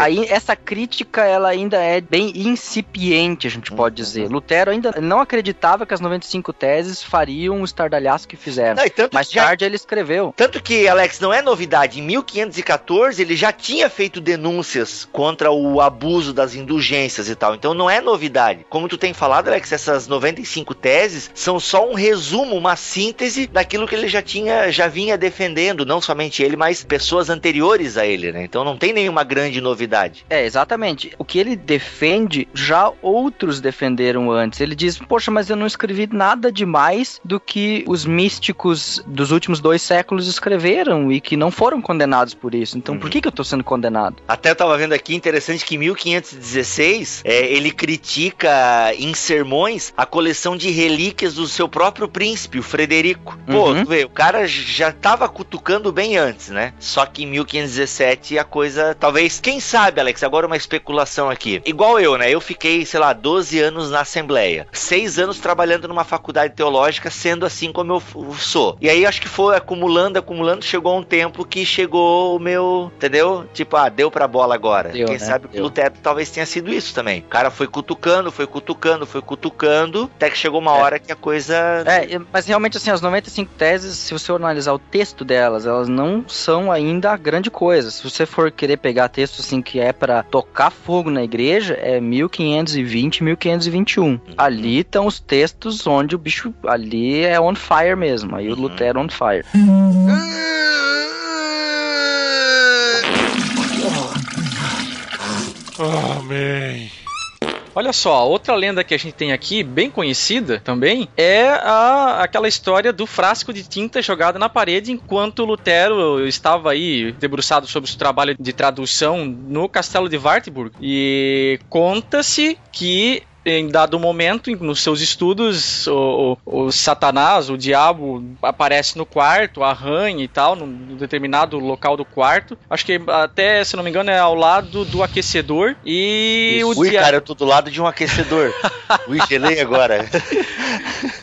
Aí, essa crítica, ela ainda é bem incipiente, a gente Uhum. pode dizer. Lutero ainda não acreditava que as 95 teses fariam o estardalhaço que fizeram. Não, Mais já- tarde ele escreveu. tanto que, Alex, não é novidade. Em 1514, ele já tinha feito denúncias contra o abuso das indulgências e tal. Então não é novidade. Como tu tem falado, Alex, essas 95 teses são só um resumo, uma síntese daquilo que ele já tinha, já vinha defendendo. Não somente ele, mas pessoas anteriores a ele, né? Então não tem nenhuma grande novidade. É, exatamente. O que ele defende, já outros defenderam antes. Ele diz, poxa, mas eu não escrevi nada demais do que os místicos dos últimos dois séculos escreveram e que não foram condenados por isso. Então, por que, que eu tô sendo condenado? Até eu tava vendo aqui, interessante que em 1516 é, ele critica em sermões a coleção de relíquias do seu próprio príncipe, o Frederico. Pô, Uhum. tu vê, o cara já tava cutucando bem antes, né? Só que em 1517 a coisa, talvez, quem sabe, Alex, agora uma especulação aqui. Igual eu, né? Eu fiquei, sei lá, 12 anos na Assembleia, seis anos trabalhando numa faculdade teológica, sendo assim como eu sou. E aí acho que foi acumulando, acumulando, chegou um tempo que chegou o meu, entendeu? Tipo, ah, deu pra bola agora. Deu, Quem né? sabe o Deu. Lutero talvez tenha sido isso também. O cara foi cutucando, foi cutucando, foi cutucando, até que chegou uma É. hora que a coisa. É, mas realmente, assim, as 95 teses, se você analisar o texto delas, elas não são ainda grande coisa. Se você for querer pegar texto, assim, que é pra tocar fogo na igreja, é 1520, 1521. Ali estão os textos onde o bicho ali é on fire mesmo. Aí o Uhum. Lutero on fire. Olha só, outra lenda que a gente tem aqui, bem conhecida também, é a, aquela história do frasco de tinta jogado na parede enquanto Lutero estava aí debruçado sobre o trabalho de tradução no castelo de Wartburg. E conta-se que em dado momento, nos seus estudos, o, o- o Satanás, o diabo, aparece no quarto, arranha e tal, num, num determinado local do quarto. Acho que até, se não me engano, é ao lado do aquecedor. E o Ui, dia- cara, eu tô do lado de um aquecedor. Ui, gelei agora.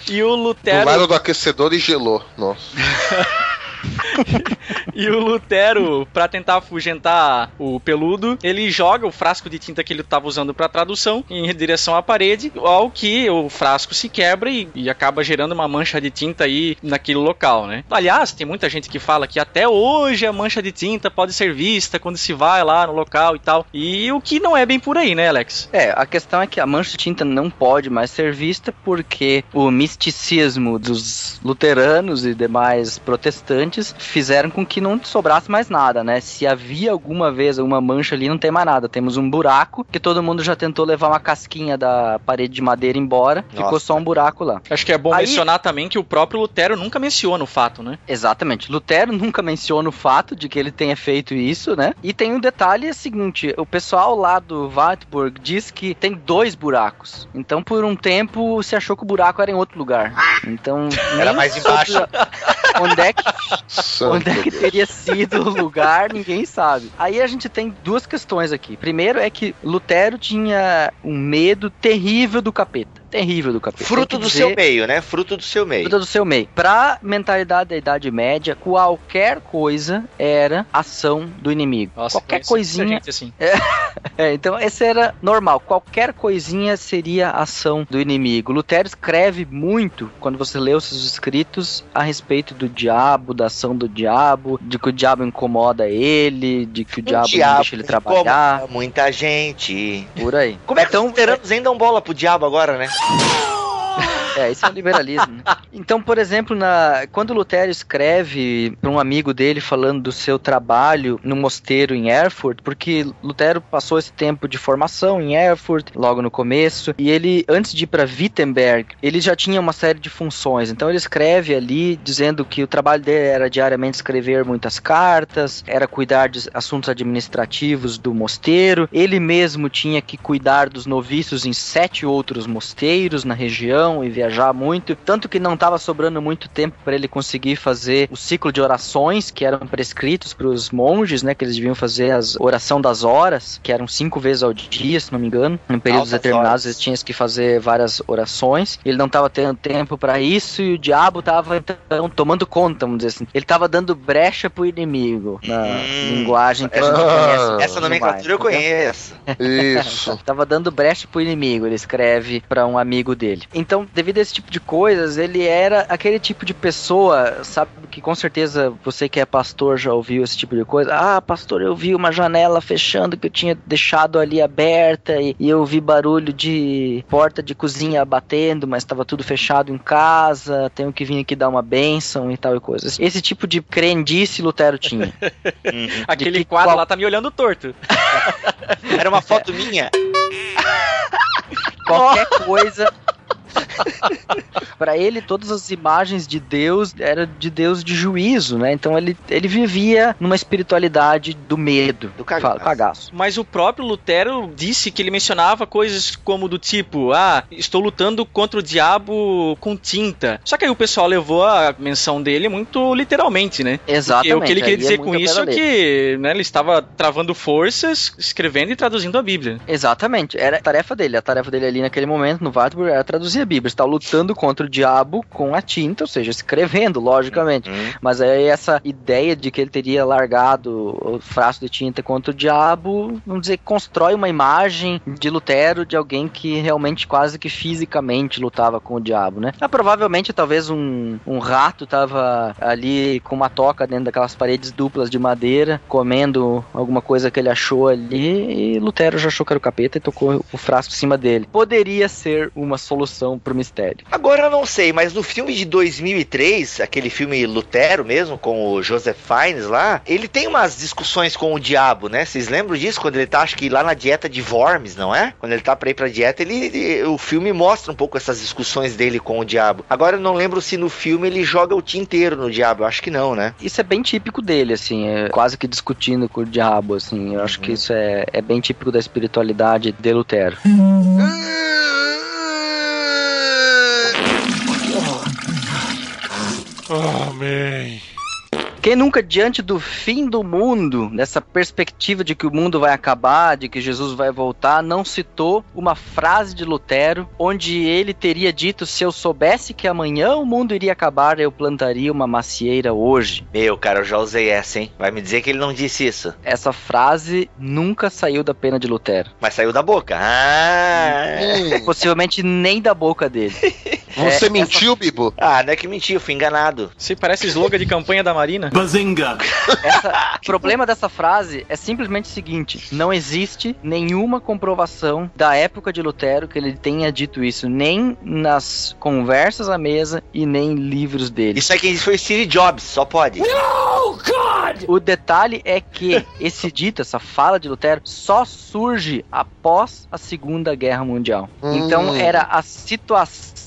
E o Do Lutero, lado do aquecedor e gelou. Nossa. e o Lutero, para tentar afugentar o peludo, ele joga o frasco de tinta que ele estava usando para tradução em direção à parede, ao que o frasco se quebra e, e acaba gerando uma mancha de tinta aí naquele local, né? Aliás, tem muita gente que fala que até hoje a mancha de tinta pode ser vista quando se vai lá no local e tal. E o que não é bem por aí, né, Alex? É, a questão é que a mancha de tinta não pode mais ser vista porque o misticismo dos luteranos e demais protestantes protestantes fizeram com que não sobrasse mais nada, né? Se havia alguma vez uma mancha ali, não tem mais nada. Temos um buraco que todo mundo já tentou levar uma casquinha da parede de madeira embora, ficou Nossa. só um buraco lá. Acho que é bom Aí- mencionar também que o próprio Lutero nunca menciona o fato, né? Exatamente. Lutero nunca menciona o fato de que ele tenha feito isso, né? E tem um detalhe é o seguinte: o pessoal lá do Wartburg diz que tem dois buracos. Então, por um tempo, se achou que o buraco era em outro lugar. Então, Era mais sobre embaixo. Onde é que Santo Onde é que teria sido o lugar, ninguém sabe. Aí a gente tem duas questões aqui. Primeiro é que Lutero tinha um medo terrível do capeta. Terrível do capeta. Fruto do dizer- seu meio, né? Fruto do seu meio. Fruto do seu meio. Pra mentalidade da Idade Média, qualquer coisa era ação do inimigo. Nossa, qualquer conheci muita coisinha. gente assim. É, então esse era normal. Qualquer coisinha seria ação do inimigo. Lutero escreve muito, quando você lê os seus escritos, a respeito do diabo, da ação do diabo, de que o diabo incomoda ele, de que o, diabo, não deixa ele trabalhar, Muita gente. por aí. Como é que então, os luteranos ainda dão bola pro diabo agora, né? Oh! É, isso é o liberalismo. né? Então, por exemplo, na, quando Lutero escreve para um amigo dele falando do seu trabalho no mosteiro em Erfurt, porque Lutero passou esse tempo de formação em Erfurt, logo no começo, e ele, antes de ir para Wittenberg, ele já tinha uma série de funções. Então, ele escreve ali dizendo que o trabalho dele era diariamente escrever muitas cartas, era cuidar de assuntos administrativos do mosteiro, ele mesmo tinha que cuidar dos noviços em sete outros mosteiros na região e viajar muito, tanto que não estava sobrando muito tempo para ele conseguir fazer o ciclo de orações que eram prescritos para os monges, né, que eles deviam fazer as oração das horas, que eram cinco vezes ao dia, se não me engano, em períodos Altas determinados horas. eles tinham que fazer várias orações. Ele não estava tendo tempo para isso e o diabo estava então tomando conta, vamos dizer assim. Ele estava dando brecha pro inimigo na Hum. linguagem que a gente Ah. conhece. Essa nomenclatura eu conheço. Isso. Tava dando brecha pro inimigo, ele escreve pra um amigo dele. Então, devido a esse tipo de coisas, ele era aquele tipo de pessoa, sabe, que com certeza você que é pastor já ouviu esse tipo de coisa. Ah, pastor, eu vi uma janela fechando que eu tinha deixado ali aberta e, e eu vi barulho de porta de cozinha batendo, mas tava tudo fechado em casa, tenho que vir aqui dar uma bênção e tal e coisas. Esse tipo de crendice Lutero tinha. Uhum. Aquele que quadro qual- lá tá me olhando torto. Era uma foto minha. qualquer coisa. Pra ele, todas as imagens de Deus eram de Deus de juízo, né? Então ele, ele vivia numa espiritualidade do medo, Do cagaço. Cagaço. Mas o próprio Lutero disse que ele mencionava coisas como do tipo, ah, estou lutando contra o diabo com tinta. Só que aí o pessoal levou a menção dele muito literalmente, né? Porque Exatamente. o que ele queria aí dizer é com isso é que né, ele estava travando forças, escrevendo e traduzindo a Bíblia. Exatamente, era a tarefa dele. A tarefa dele ali naquele momento, no Wartburg, era traduzir a Bíblia. Estava lutando contra o diabo com a tinta, ou seja, escrevendo, logicamente. Hum. Mas aí essa ideia de que ele teria largado o frasco de tinta contra o diabo, vamos dizer, constrói uma imagem de Lutero de alguém que realmente quase que fisicamente lutava com o diabo, né? Ah, provavelmente talvez um, um rato tava ali com uma toca dentro daquelas paredes duplas de madeira, comendo alguma coisa que ele achou ali, e Lutero já achou que era o capeta e tocou o frasco em cima dele. Poderia ser uma solução pro mistério. Agora eu não sei, mas no filme de 2003, aquele filme Lutero mesmo, com o Joseph Fiennes lá, ele tem umas discussões com o diabo, né? Vocês lembram disso? Quando ele tá, acho que lá na dieta de Worms, não é? Quando ele tá pra ir pra dieta, ele, ele- o filme mostra um pouco essas discussões dele com o diabo. Agora eu não lembro se no filme ele joga o dia inteiro no diabo, eu acho que não, né? Isso é bem típico dele, assim, é quase que discutindo com o diabo, assim. Eu acho que isso é, é bem típico da espiritualidade de Lutero. Amém. Quem nunca, diante do fim do mundo, nessa perspectiva de que o mundo vai acabar, de que Jesus vai voltar, não citou uma frase de Lutero onde ele teria dito: Se eu soubesse que amanhã o mundo iria acabar, eu plantaria uma macieira hoje. Meu, cara, eu já usei essa, hein? Vai me dizer que ele não disse isso. Essa frase nunca saiu da pena de Lutero. Mas saiu da boca. Ah! Possivelmente nem da boca dele. Você É, mentiu, Bibo? Ah, não é que menti, eu fui enganado. Se parece slogan de campanha da Marina. Bazinga! Essa- o problema dessa frase é simplesmente o seguinte: não existe nenhuma comprovação da época de Lutero que ele tenha dito isso, nem nas conversas à mesa e nem em livros dele. Isso aí quem foi Steve Jobs, só pode. O detalhe é que esse dito, essa fala de Lutero, só surge após a Segunda Guerra Mundial. Hum. Então era a situação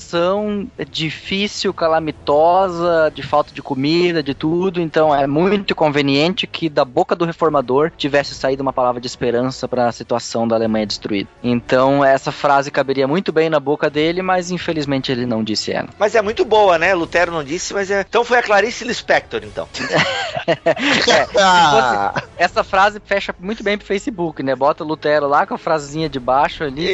difícil, calamitosa, de falta de comida, de tudo. Então é muito conveniente que da boca do reformador tivesse saído uma palavra de esperança para a situação da Alemanha destruída. Então essa frase caberia muito bem na boca dele, mas infelizmente ele não disse ela. Mas é muito boa, né? Lutero não disse, mas é. Então foi a Clarice Lispector, então. Ah, Essa frase fecha muito bem pro Facebook, né? Bota o Lutero lá com a frasezinha de baixo ali.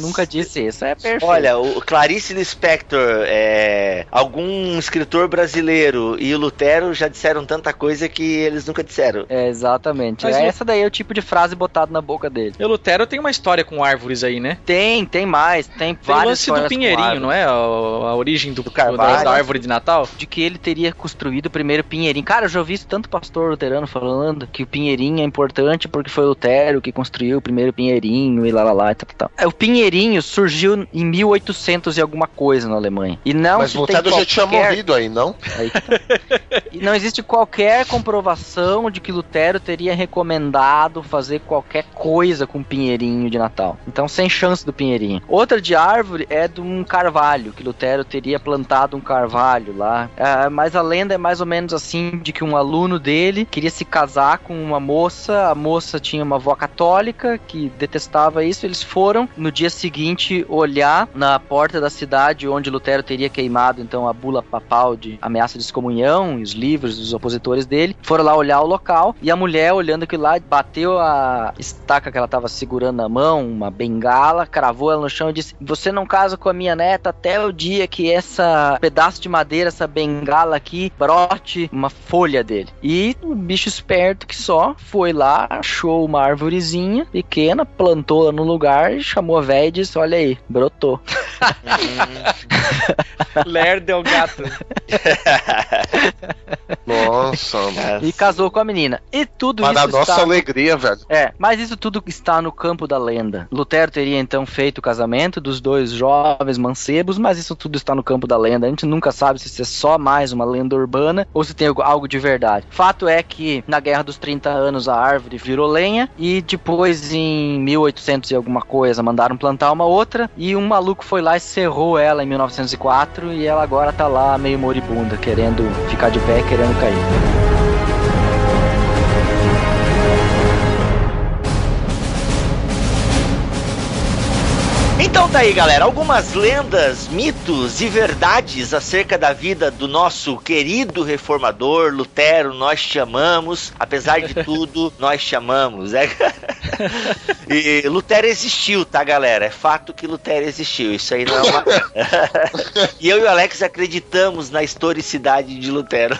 Nunca disse isso. É perfeito. Olha, o Clarice Lispector, é, algum escritor brasileiro e o Lutero já disseram tanta coisa que eles nunca disseram. É, exatamente. Mas É, o- Essa daí é o tipo de frase botada na boca dele. E o Lutero tem uma história com árvores aí, né? Tem, tem mais. Tem, Tem o várias lance do Pinheirinho, não é? A, a origem do, carvalho. da árvore de Natal. De que ele teria construído o primeiro Pinheirinho. Cara, eu já ouvi isso tanto pastor luterano falando que o Pinheirinho é importante porque foi o Lutero que construiu o primeiro Pinheirinho e lá lá lá e tal, tal, tal. É, O Pinheirinho surgiu em 1800 e alguma coisa na Alemanha. E não mas o Lutero já tinha qualquer- morrido aí, não? Aí tá. E não existe qualquer comprovação de que Lutero teria recomendado fazer qualquer coisa com pinheirinho de Natal. Então, sem chance do pinheirinho. Outra de árvore é de um carvalho, que Lutero teria plantado um carvalho lá. Ah, mas a lenda é mais ou menos assim, de que um aluno dele queria se casar com uma moça, a moça tinha uma avó católica que detestava isso, eles foram no dia seguinte olhar na porta da cidade onde Lutero teria queimado então a bula papal de ameaça de excomunhão e os livros dos opositores dele, foram lá olhar o local e a mulher olhando aquilo lá bateu a estaca que ela estava segurando na mão, uma bengala, cravou ela no chão e disse: "Você não casa com a minha neta até o dia que essa pedaço de madeira, essa bengala aqui brote uma folha dele". E o bicho esperto que só foi lá, achou uma árvorezinha pequena, plantou ela no lugar e chamou a véia e disse: Olha aí, brotou. Lerdo é o gato. Nossa, E casou com a menina. E tudo para a isso nossa está... alegria, velho. É, mas isso tudo está no campo da lenda. Lutero teria então feito o casamento dos dois jovens mancebos, mas isso tudo está no campo da lenda. A gente nunca sabe se isso é só mais uma lenda urbana ou se tem algo- algo de verdade. Fato é que na Guerra dos 30 anos a árvore virou lenha e depois em 1800 e alguma coisa mandaram plantar uma outra e um maluco foi lá e cerrou ela em 1904 e ela agora tá lá meio moribunda, querendo ficar de pé, querendo cair. Então tá aí, galera, algumas lendas, mitos e verdades acerca da vida do nosso querido reformador Lutero, nós te amamos, apesar de tudo, nós te amamos, é? E Lutero existiu, tá, galera? É fato que Lutero existiu, isso aí não é uma... E eu e o Alex acreditamos na historicidade de Lutero.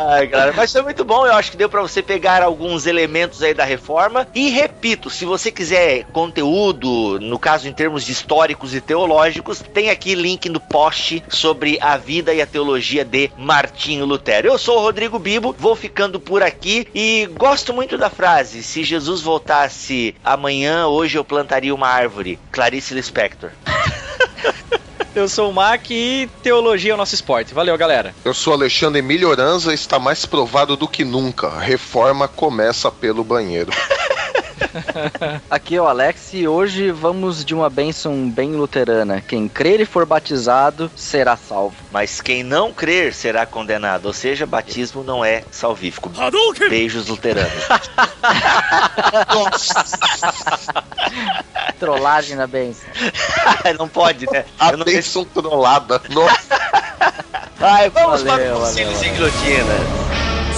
Ai, cara, mas foi muito bom. Eu acho que deu pra você pegar alguns elementos aí da reforma. E repito, se você quiser conteúdo, no caso em termos de históricos e teológicos, tem aqui link no post sobre a vida e a teologia de Martinho Lutero. Eu sou o Rodrigo Bibo, vou ficando por aqui e gosto muito da frase: se Jesus voltasse amanhã, hoje eu plantaria uma árvore. Clarice Lispector. Eu sou o Mac e teologia é o nosso esporte. Valeu, galera. Eu sou Alexandre Melhoranza está mais provado do que nunca. Reforma começa pelo banheiro. Aqui é o Alex e hoje vamos de uma bênção bem luterana. Quem crer e for batizado será salvo. Mas quem não crer será condenado. Ou seja, batismo não é salvífico. Beijos luteranos. Trollagem na bênção. não pode, né? A Eu não bênção trollada. Nossa, Ai, vamos Valeu, para o e guilhotina.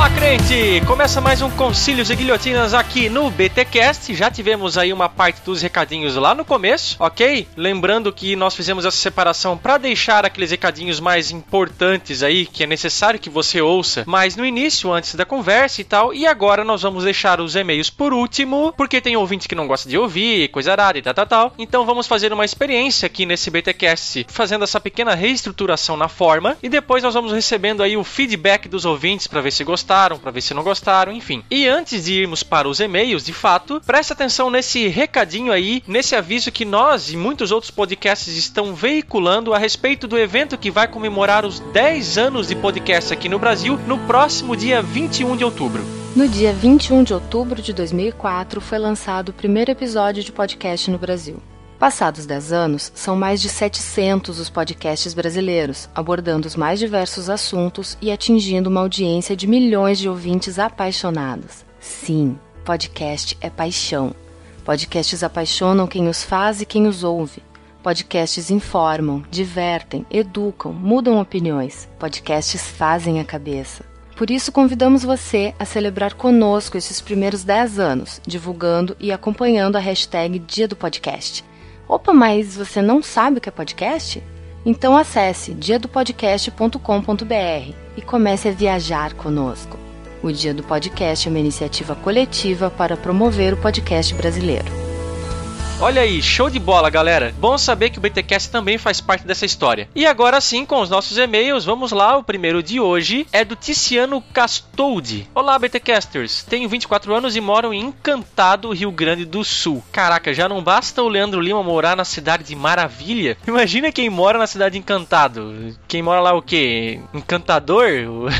Fala, crente! Começa mais um Concílios e Guilhotinas aqui no BTcast. Já tivemos aí uma parte dos recadinhos lá no começo, ok? Lembrando que nós fizemos essa separação para deixar aqueles recadinhos mais importantes aí que é necessário que você ouça, mas no início, antes da conversa e tal. E agora nós vamos deixar os e-mails por último, porque tem ouvinte que não gosta de ouvir, coisa arada e tal, tal, tal. Então vamos fazer uma experiência aqui nesse BTcast, fazendo essa pequena reestruturação na forma e depois nós vamos recebendo aí o feedback dos ouvintes para ver se gostaram, para ver se não gostaram, enfim. E antes de irmos para os e-mails, de fato, preste atenção nesse recadinho aí, nesse aviso que nós e muitos outros podcasts estão veiculando a respeito do evento que vai comemorar os 10 anos de podcast aqui no Brasil no próximo dia 21 de outubro. No dia 21 de outubro de 2004 foi lançado o primeiro episódio de podcast no Brasil. Passados 10 anos, são mais de 700 os podcasts brasileiros, abordando os mais diversos assuntos e atingindo uma audiência de milhões de ouvintes apaixonados. Sim, podcast é paixão. Podcasts apaixonam quem os faz e quem os ouve. Podcasts informam, divertem, educam, mudam opiniões. Podcasts fazem a cabeça. Por isso, convidamos você a celebrar conosco esses primeiros 10 anos, divulgando e acompanhando a hashtag Dia do Podcast. Opa, mas você não sabe o que é podcast? Então acesse diadopodcast.com.br e comece a viajar conosco. O Dia do Podcast é uma iniciativa coletiva para promover o podcast brasileiro. Olha aí, show de bola, galera. Bom saber que o BTcast também faz parte dessa história. E agora sim, com os nossos e-mails, vamos lá. O primeiro de hoje é do Ticiano Castoldi. Olá, BTcasters. Tenho 24 anos e moro em Encantado, Rio Grande do Sul. Caraca, já não basta o Leandro Lima morar na cidade de Maravilha? Imagina quem mora na cidade de Encantado. Quem mora lá o quê? Encantador?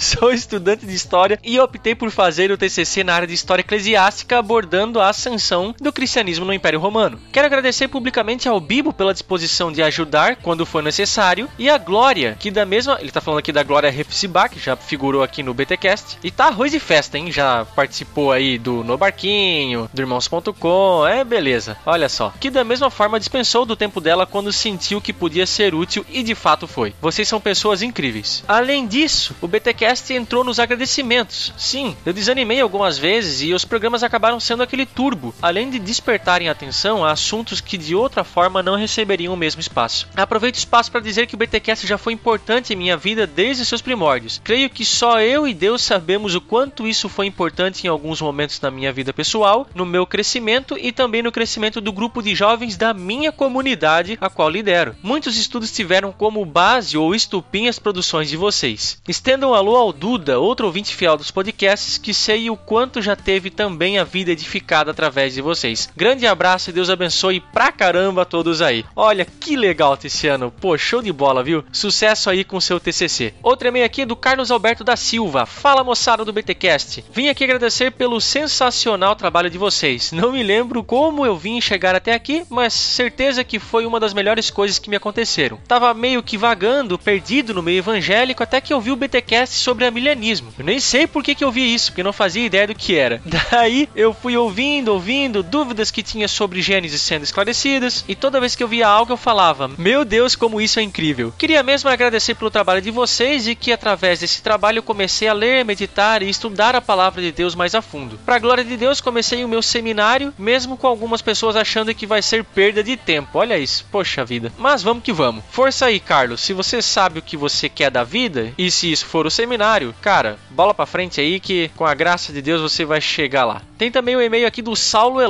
Sou estudante de história e optei por fazer o TCC na área de história eclesiástica abordando a ascensão do cristianismo no Império Romano. Quero agradecer publicamente ao Bibo pela disposição de ajudar quando for necessário e a Glória, que da mesma, ele tá falando aqui da Glória Refsibá, que já figurou aqui no BTcast, e tá arroz e festa, hein? Já participou aí do No Barquinho, do Irmãos.com, é beleza. Olha só, que da mesma forma dispensou do tempo dela quando sentiu que podia ser útil e de fato foi. Vocês são pessoas incríveis. Além disso, o BTcast entrou nos agradecimentos. Sim, eu desanimei algumas vezes e os programas acabaram sendo aquele turbo, além de despertarem atenção a assuntos que de outra forma não receberiam o mesmo espaço. Aproveito o espaço para dizer que o BTcast já foi importante em minha vida desde seus primórdios. Creio que só eu e Deus sabemos o quanto isso foi importante em alguns momentos da minha vida pessoal, no meu crescimento e também no crescimento do grupo de jovens da minha comunidade, a qual lidero. Muitos estudos tiveram como base ou estupim as produções de vocês. Estendam um alô ao Duda, outro ouvinte fiel dos podcasts, que sei o quanto já teve também a vida edificada através de vocês. Grande abraço e Deus abençoe pra caramba todos aí. Olha que legal, Ticiano. Pô, show de bola, viu? Sucesso aí com seu TCC. Outro e-mail aqui é do Carlos Alberto da Silva. Fala moçada do BTcast. Vim aqui agradecer pelo sensacional trabalho de vocês. Não me lembro como eu vim chegar até aqui, mas certeza que foi uma das melhores coisas que me aconteceram. Tava meio que vagando, perdido no meio evangélico, até que eu vi o BTcast sobre amilenismo. Eu nem sei por que, que eu vi isso, porque não fazia ideia do que era. Daí eu fui ouvindo, ouvindo, dúvidas que tinha sobre Gênesis sendo esclarecidas, e toda vez que eu via algo eu falava: Meu Deus, como isso é incrível. Queria mesmo agradecer pelo trabalho de vocês e que através desse trabalho eu comecei a ler, meditar e estudar a palavra de Deus mais a fundo. Para a glória de Deus, comecei o meu seminário, mesmo com algumas pessoas achando que vai ser perda de tempo. Olha isso, poxa vida. Mas vamos que vamos. Força aí, Carlos. Se você sabe o que você quer da vida, e se isso for o seminário, cara, bola pra frente aí que com a graça de Deus você vai chegar lá. Tem também o e-mail aqui do Saulo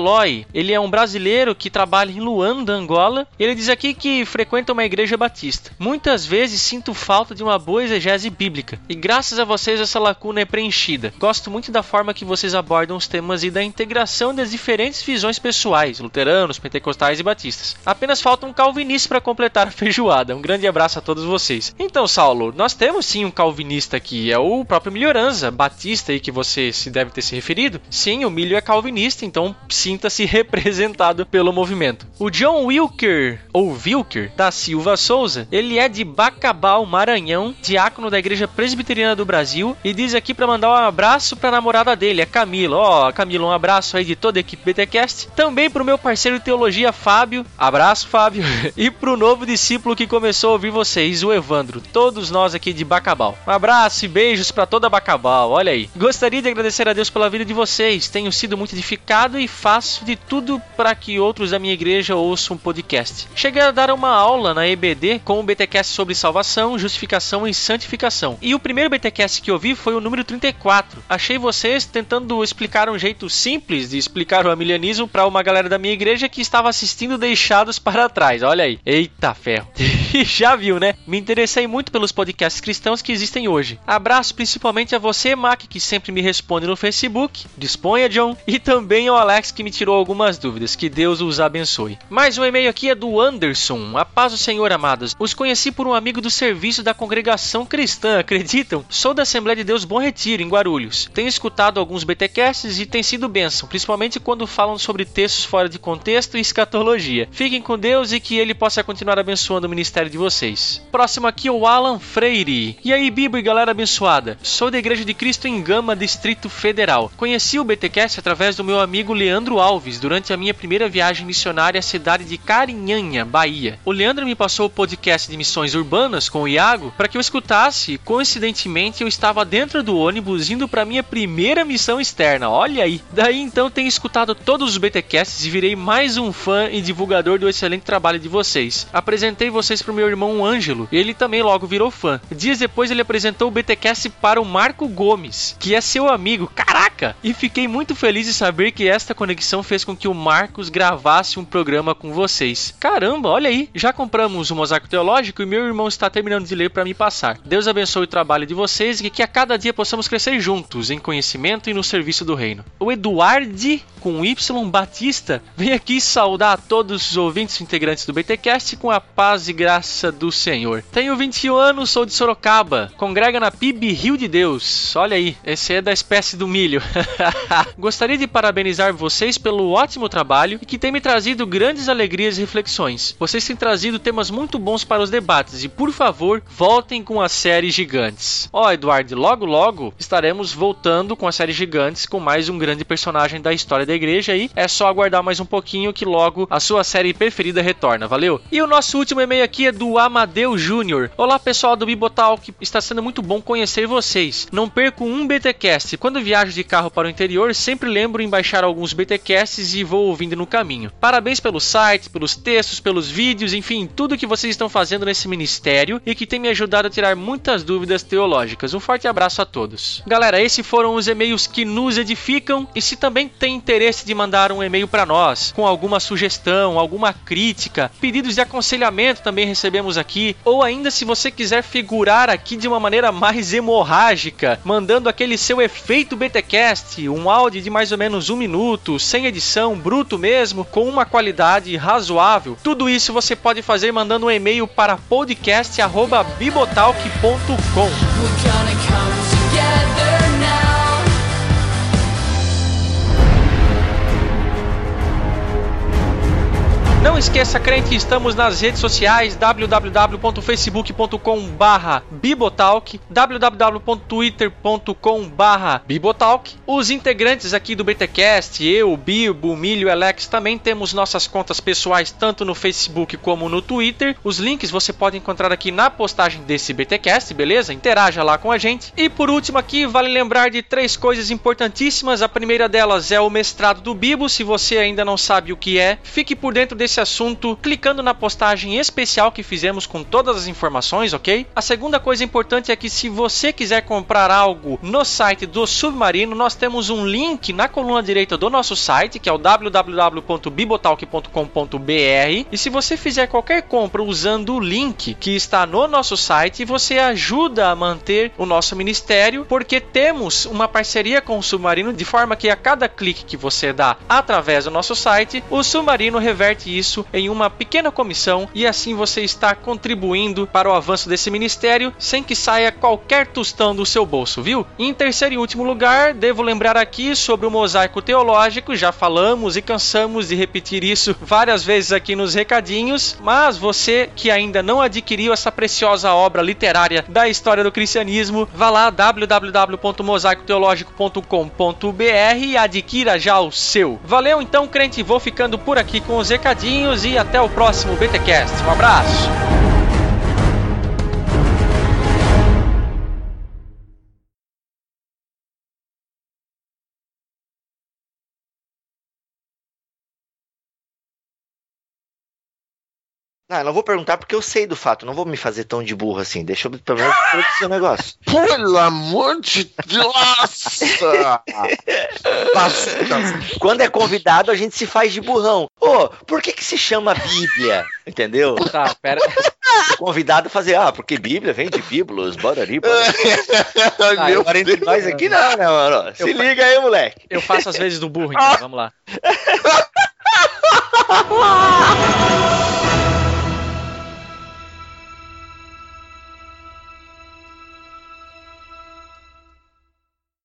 Ele é um brasileiro que trabalha em Luanda, Angola. Ele diz aqui que frequenta uma igreja batista. Muitas vezes sinto falta de uma boa exegese bíblica. E graças a vocês essa lacuna é preenchida. Gosto muito da forma que vocês abordam os temas e da integração das diferentes visões pessoais, luteranos, pentecostais e batistas. Apenas falta um calvinista para completar a feijoada. Um grande abraço a todos vocês. Então, Saulo, nós temos sim um calvinista aqui, é o próprio Melhorança, batista aí que você se deve ter se referido. Sim, o Milho é calvinista, então sinta-se representado pelo movimento. O John Wilker, ou Wilker, da Silva Souza, ele é de Bacabal, Maranhão, diácono da Igreja Presbiteriana do Brasil, e diz aqui para mandar um abraço para a namorada dele, a Camila. Ó, oh, Camila, um abraço aí de toda a equipe BTcast. Também pro meu parceiro de teologia, Fábio. Abraço, Fábio. e pro novo discípulo que começou a ouvir vocês, o Evandro. Todos nós aqui de Bacabal. Um abraço e beijos para toda Bacabal, olha aí. Gostaria de agradecer a Deus pela vida de vocês. Tenho sido muito edificado e faço de tudo para que outros da minha igreja ouçam um podcast. Cheguei a dar uma aula na EBD com o BTcast sobre salvação, justificação e santificação. E o primeiro BTcast que eu vi foi o número 34. Achei vocês tentando explicar um jeito simples de explicar o amilianismo para uma galera da minha igreja que estava assistindo deixados para trás. Olha aí. Eita ferro. Já viu, né? Me interessei muito pelos podcasts cristãos que existem hoje. Abraço principalmente a você, Mac, que sempre me responde no Facebook. Disponha, John. E também ao Alex, que me tirou algumas dúvidas. Que Deus os abençoe. Mais um e-mail aqui é do Anderson. A paz do Senhor, amados. Os conheci por um amigo do serviço da congregação cristã, acreditam? Sou da Assembleia de Deus Bom Retiro, em Guarulhos. Tenho escutado alguns BTcasts e tem sido bênção, principalmente quando falam sobre textos fora de contexto e escatologia. Fiquem com Deus e que ele possa continuar abençoando o ministério de vocês. Próximo aqui é o Alan Freire. E aí, Bibo e galera abençoada. Sou da Igreja de Cristo em Gama, Distrito Federal. Conheci o BTcast através do meu amigo Leandro Alves durante a minha primeira viagem missionária à cidade de Carinhanha, Bahia. O Leandro me passou o podcast de missões urbanas com o Iago para que eu escutasse. Coincidentemente, eu estava dentro do ônibus indo para minha primeira missão externa. Olha aí. Daí então tenho escutado todos os BTcasts e virei mais um fã e divulgador do excelente trabalho de vocês. Apresentei vocês para o meu irmão Ângelo, ele também logo virou fã. Dias depois ele apresentou o BTcast para o Marco Gomes, que é seu amigo. Caraca! E fiquei muito feliz de saber que esta conexão fez com que o Marcos gravasse um programa com vocês. Caramba, olha aí, já compramos o Mosaico Teológico e meu irmão está terminando de ler para me passar. Deus abençoe o trabalho de vocês e que a cada dia possamos crescer juntos em conhecimento e no serviço do reino. O Eduardo com Y Batista vem aqui saudar a todos os ouvintes integrantes do BTcast com a paz e graça do Senhor. Tenho 21 anos, sou de Sorocaba, congrega na PIB Rio de Deus. Olha aí, esse é da espécie do milho. Gostaria de parabenizar vocês pelo ótimo trabalho e que tem me trazido grandes alegrias e reflexões. Vocês têm trazido temas muito bons para os debates e, por favor, voltem com a série Gigantes. Ó, oh, Eduardo, logo logo estaremos voltando com a série Gigantes com mais um grande personagem da história da igreja aí. É só aguardar mais um pouquinho que logo a sua série preferida retorna, valeu? E o nosso último e-mail aqui é do Amadeu Júnior. Olá, pessoal do Bibotalk, está sendo muito bom conhecer vocês. Não perco um BTcast. Quando viajo de carro para o interior, sempre lembro em baixar alguns BTcasts e vou ouvindo no caminho. Parabéns pelo site, pelos textos, pelos vídeos, enfim, tudo que vocês estão fazendo nesse ministério e que tem me ajudado a tirar muitas dúvidas teológicas. Um forte abraço a todos. Galera, esses foram os e-mails que nos edificam e se também tem interesse de mandar um e-mail para nós com alguma sugestão, alguma crítica, pedidos de aconselhamento também recebemos aqui, ou ainda se você quiser figurar aqui de uma maneira mais hemorrágica, mandando aquele seu efeito BTcast, um áudio de mais ou menos um minuto, sem edição, bruto mesmo, com uma qualidade razoável. Tudo isso você pode fazer mandando um e-mail para podcast@bibotalk.com. Não esqueça, crente, estamos nas redes sociais www.facebook.com barra Bibotalk, www.twitter.com barra Bibotalk. Os integrantes aqui do BTcast, eu, Bibo, Milho e Alex, também temos nossas contas pessoais tanto no Facebook como no Twitter. Os links você pode encontrar aqui na postagem desse BTcast, beleza? Interaja lá com a gente. E por último aqui, vale lembrar de três coisas importantíssimas. A primeira delas é o mestrado do Bibo. Se você ainda não sabe o que é, fique por dentro desse esse assunto clicando na postagem especial que fizemos com todas as informações, ok? A segunda coisa importante é que se você quiser comprar algo no site do Submarino, nós temos um link na coluna direita do nosso site, que é o www.bibotalk.com.br. E se você fizer qualquer compra usando o link que está no nosso site, você ajuda a manter o nosso ministério, porque temos uma parceria com o Submarino de forma que a cada clique que você dá através do nosso site, o Submarino reverte isso isso em uma pequena comissão e assim você está contribuindo para o avanço desse ministério sem que saia qualquer tostão do seu bolso, viu? em terceiro e último lugar, devo lembrar aqui sobre o mosaico teológico, já falamos e cansamos de repetir isso várias vezes aqui nos recadinhos, mas você que ainda não adquiriu essa preciosa obra literária da história do cristianismo, vá lá www.mosaicoteologico.com.br e adquira já o seu. Valeu então, crente, vou ficando por aqui com os recadinhos e até o próximo BTcast. Um abraço. Não, não vou perguntar porque eu sei do fato. Não vou me fazer tão de burro assim. Deixa eu pelo menos produzir o negócio. Pelo amor de Deus! Quando é convidado, a gente se faz de burrão. Ô, por que que se chama Bíblia? Entendeu? Tá, pera. O convidado fazer, ah, porque Bíblia vem de bíblos. Tá, Meu Agora entre nós aqui não, né, mano? Se Eu- liga aí, moleque. Eu faço às vezes do burro, então, vamos lá.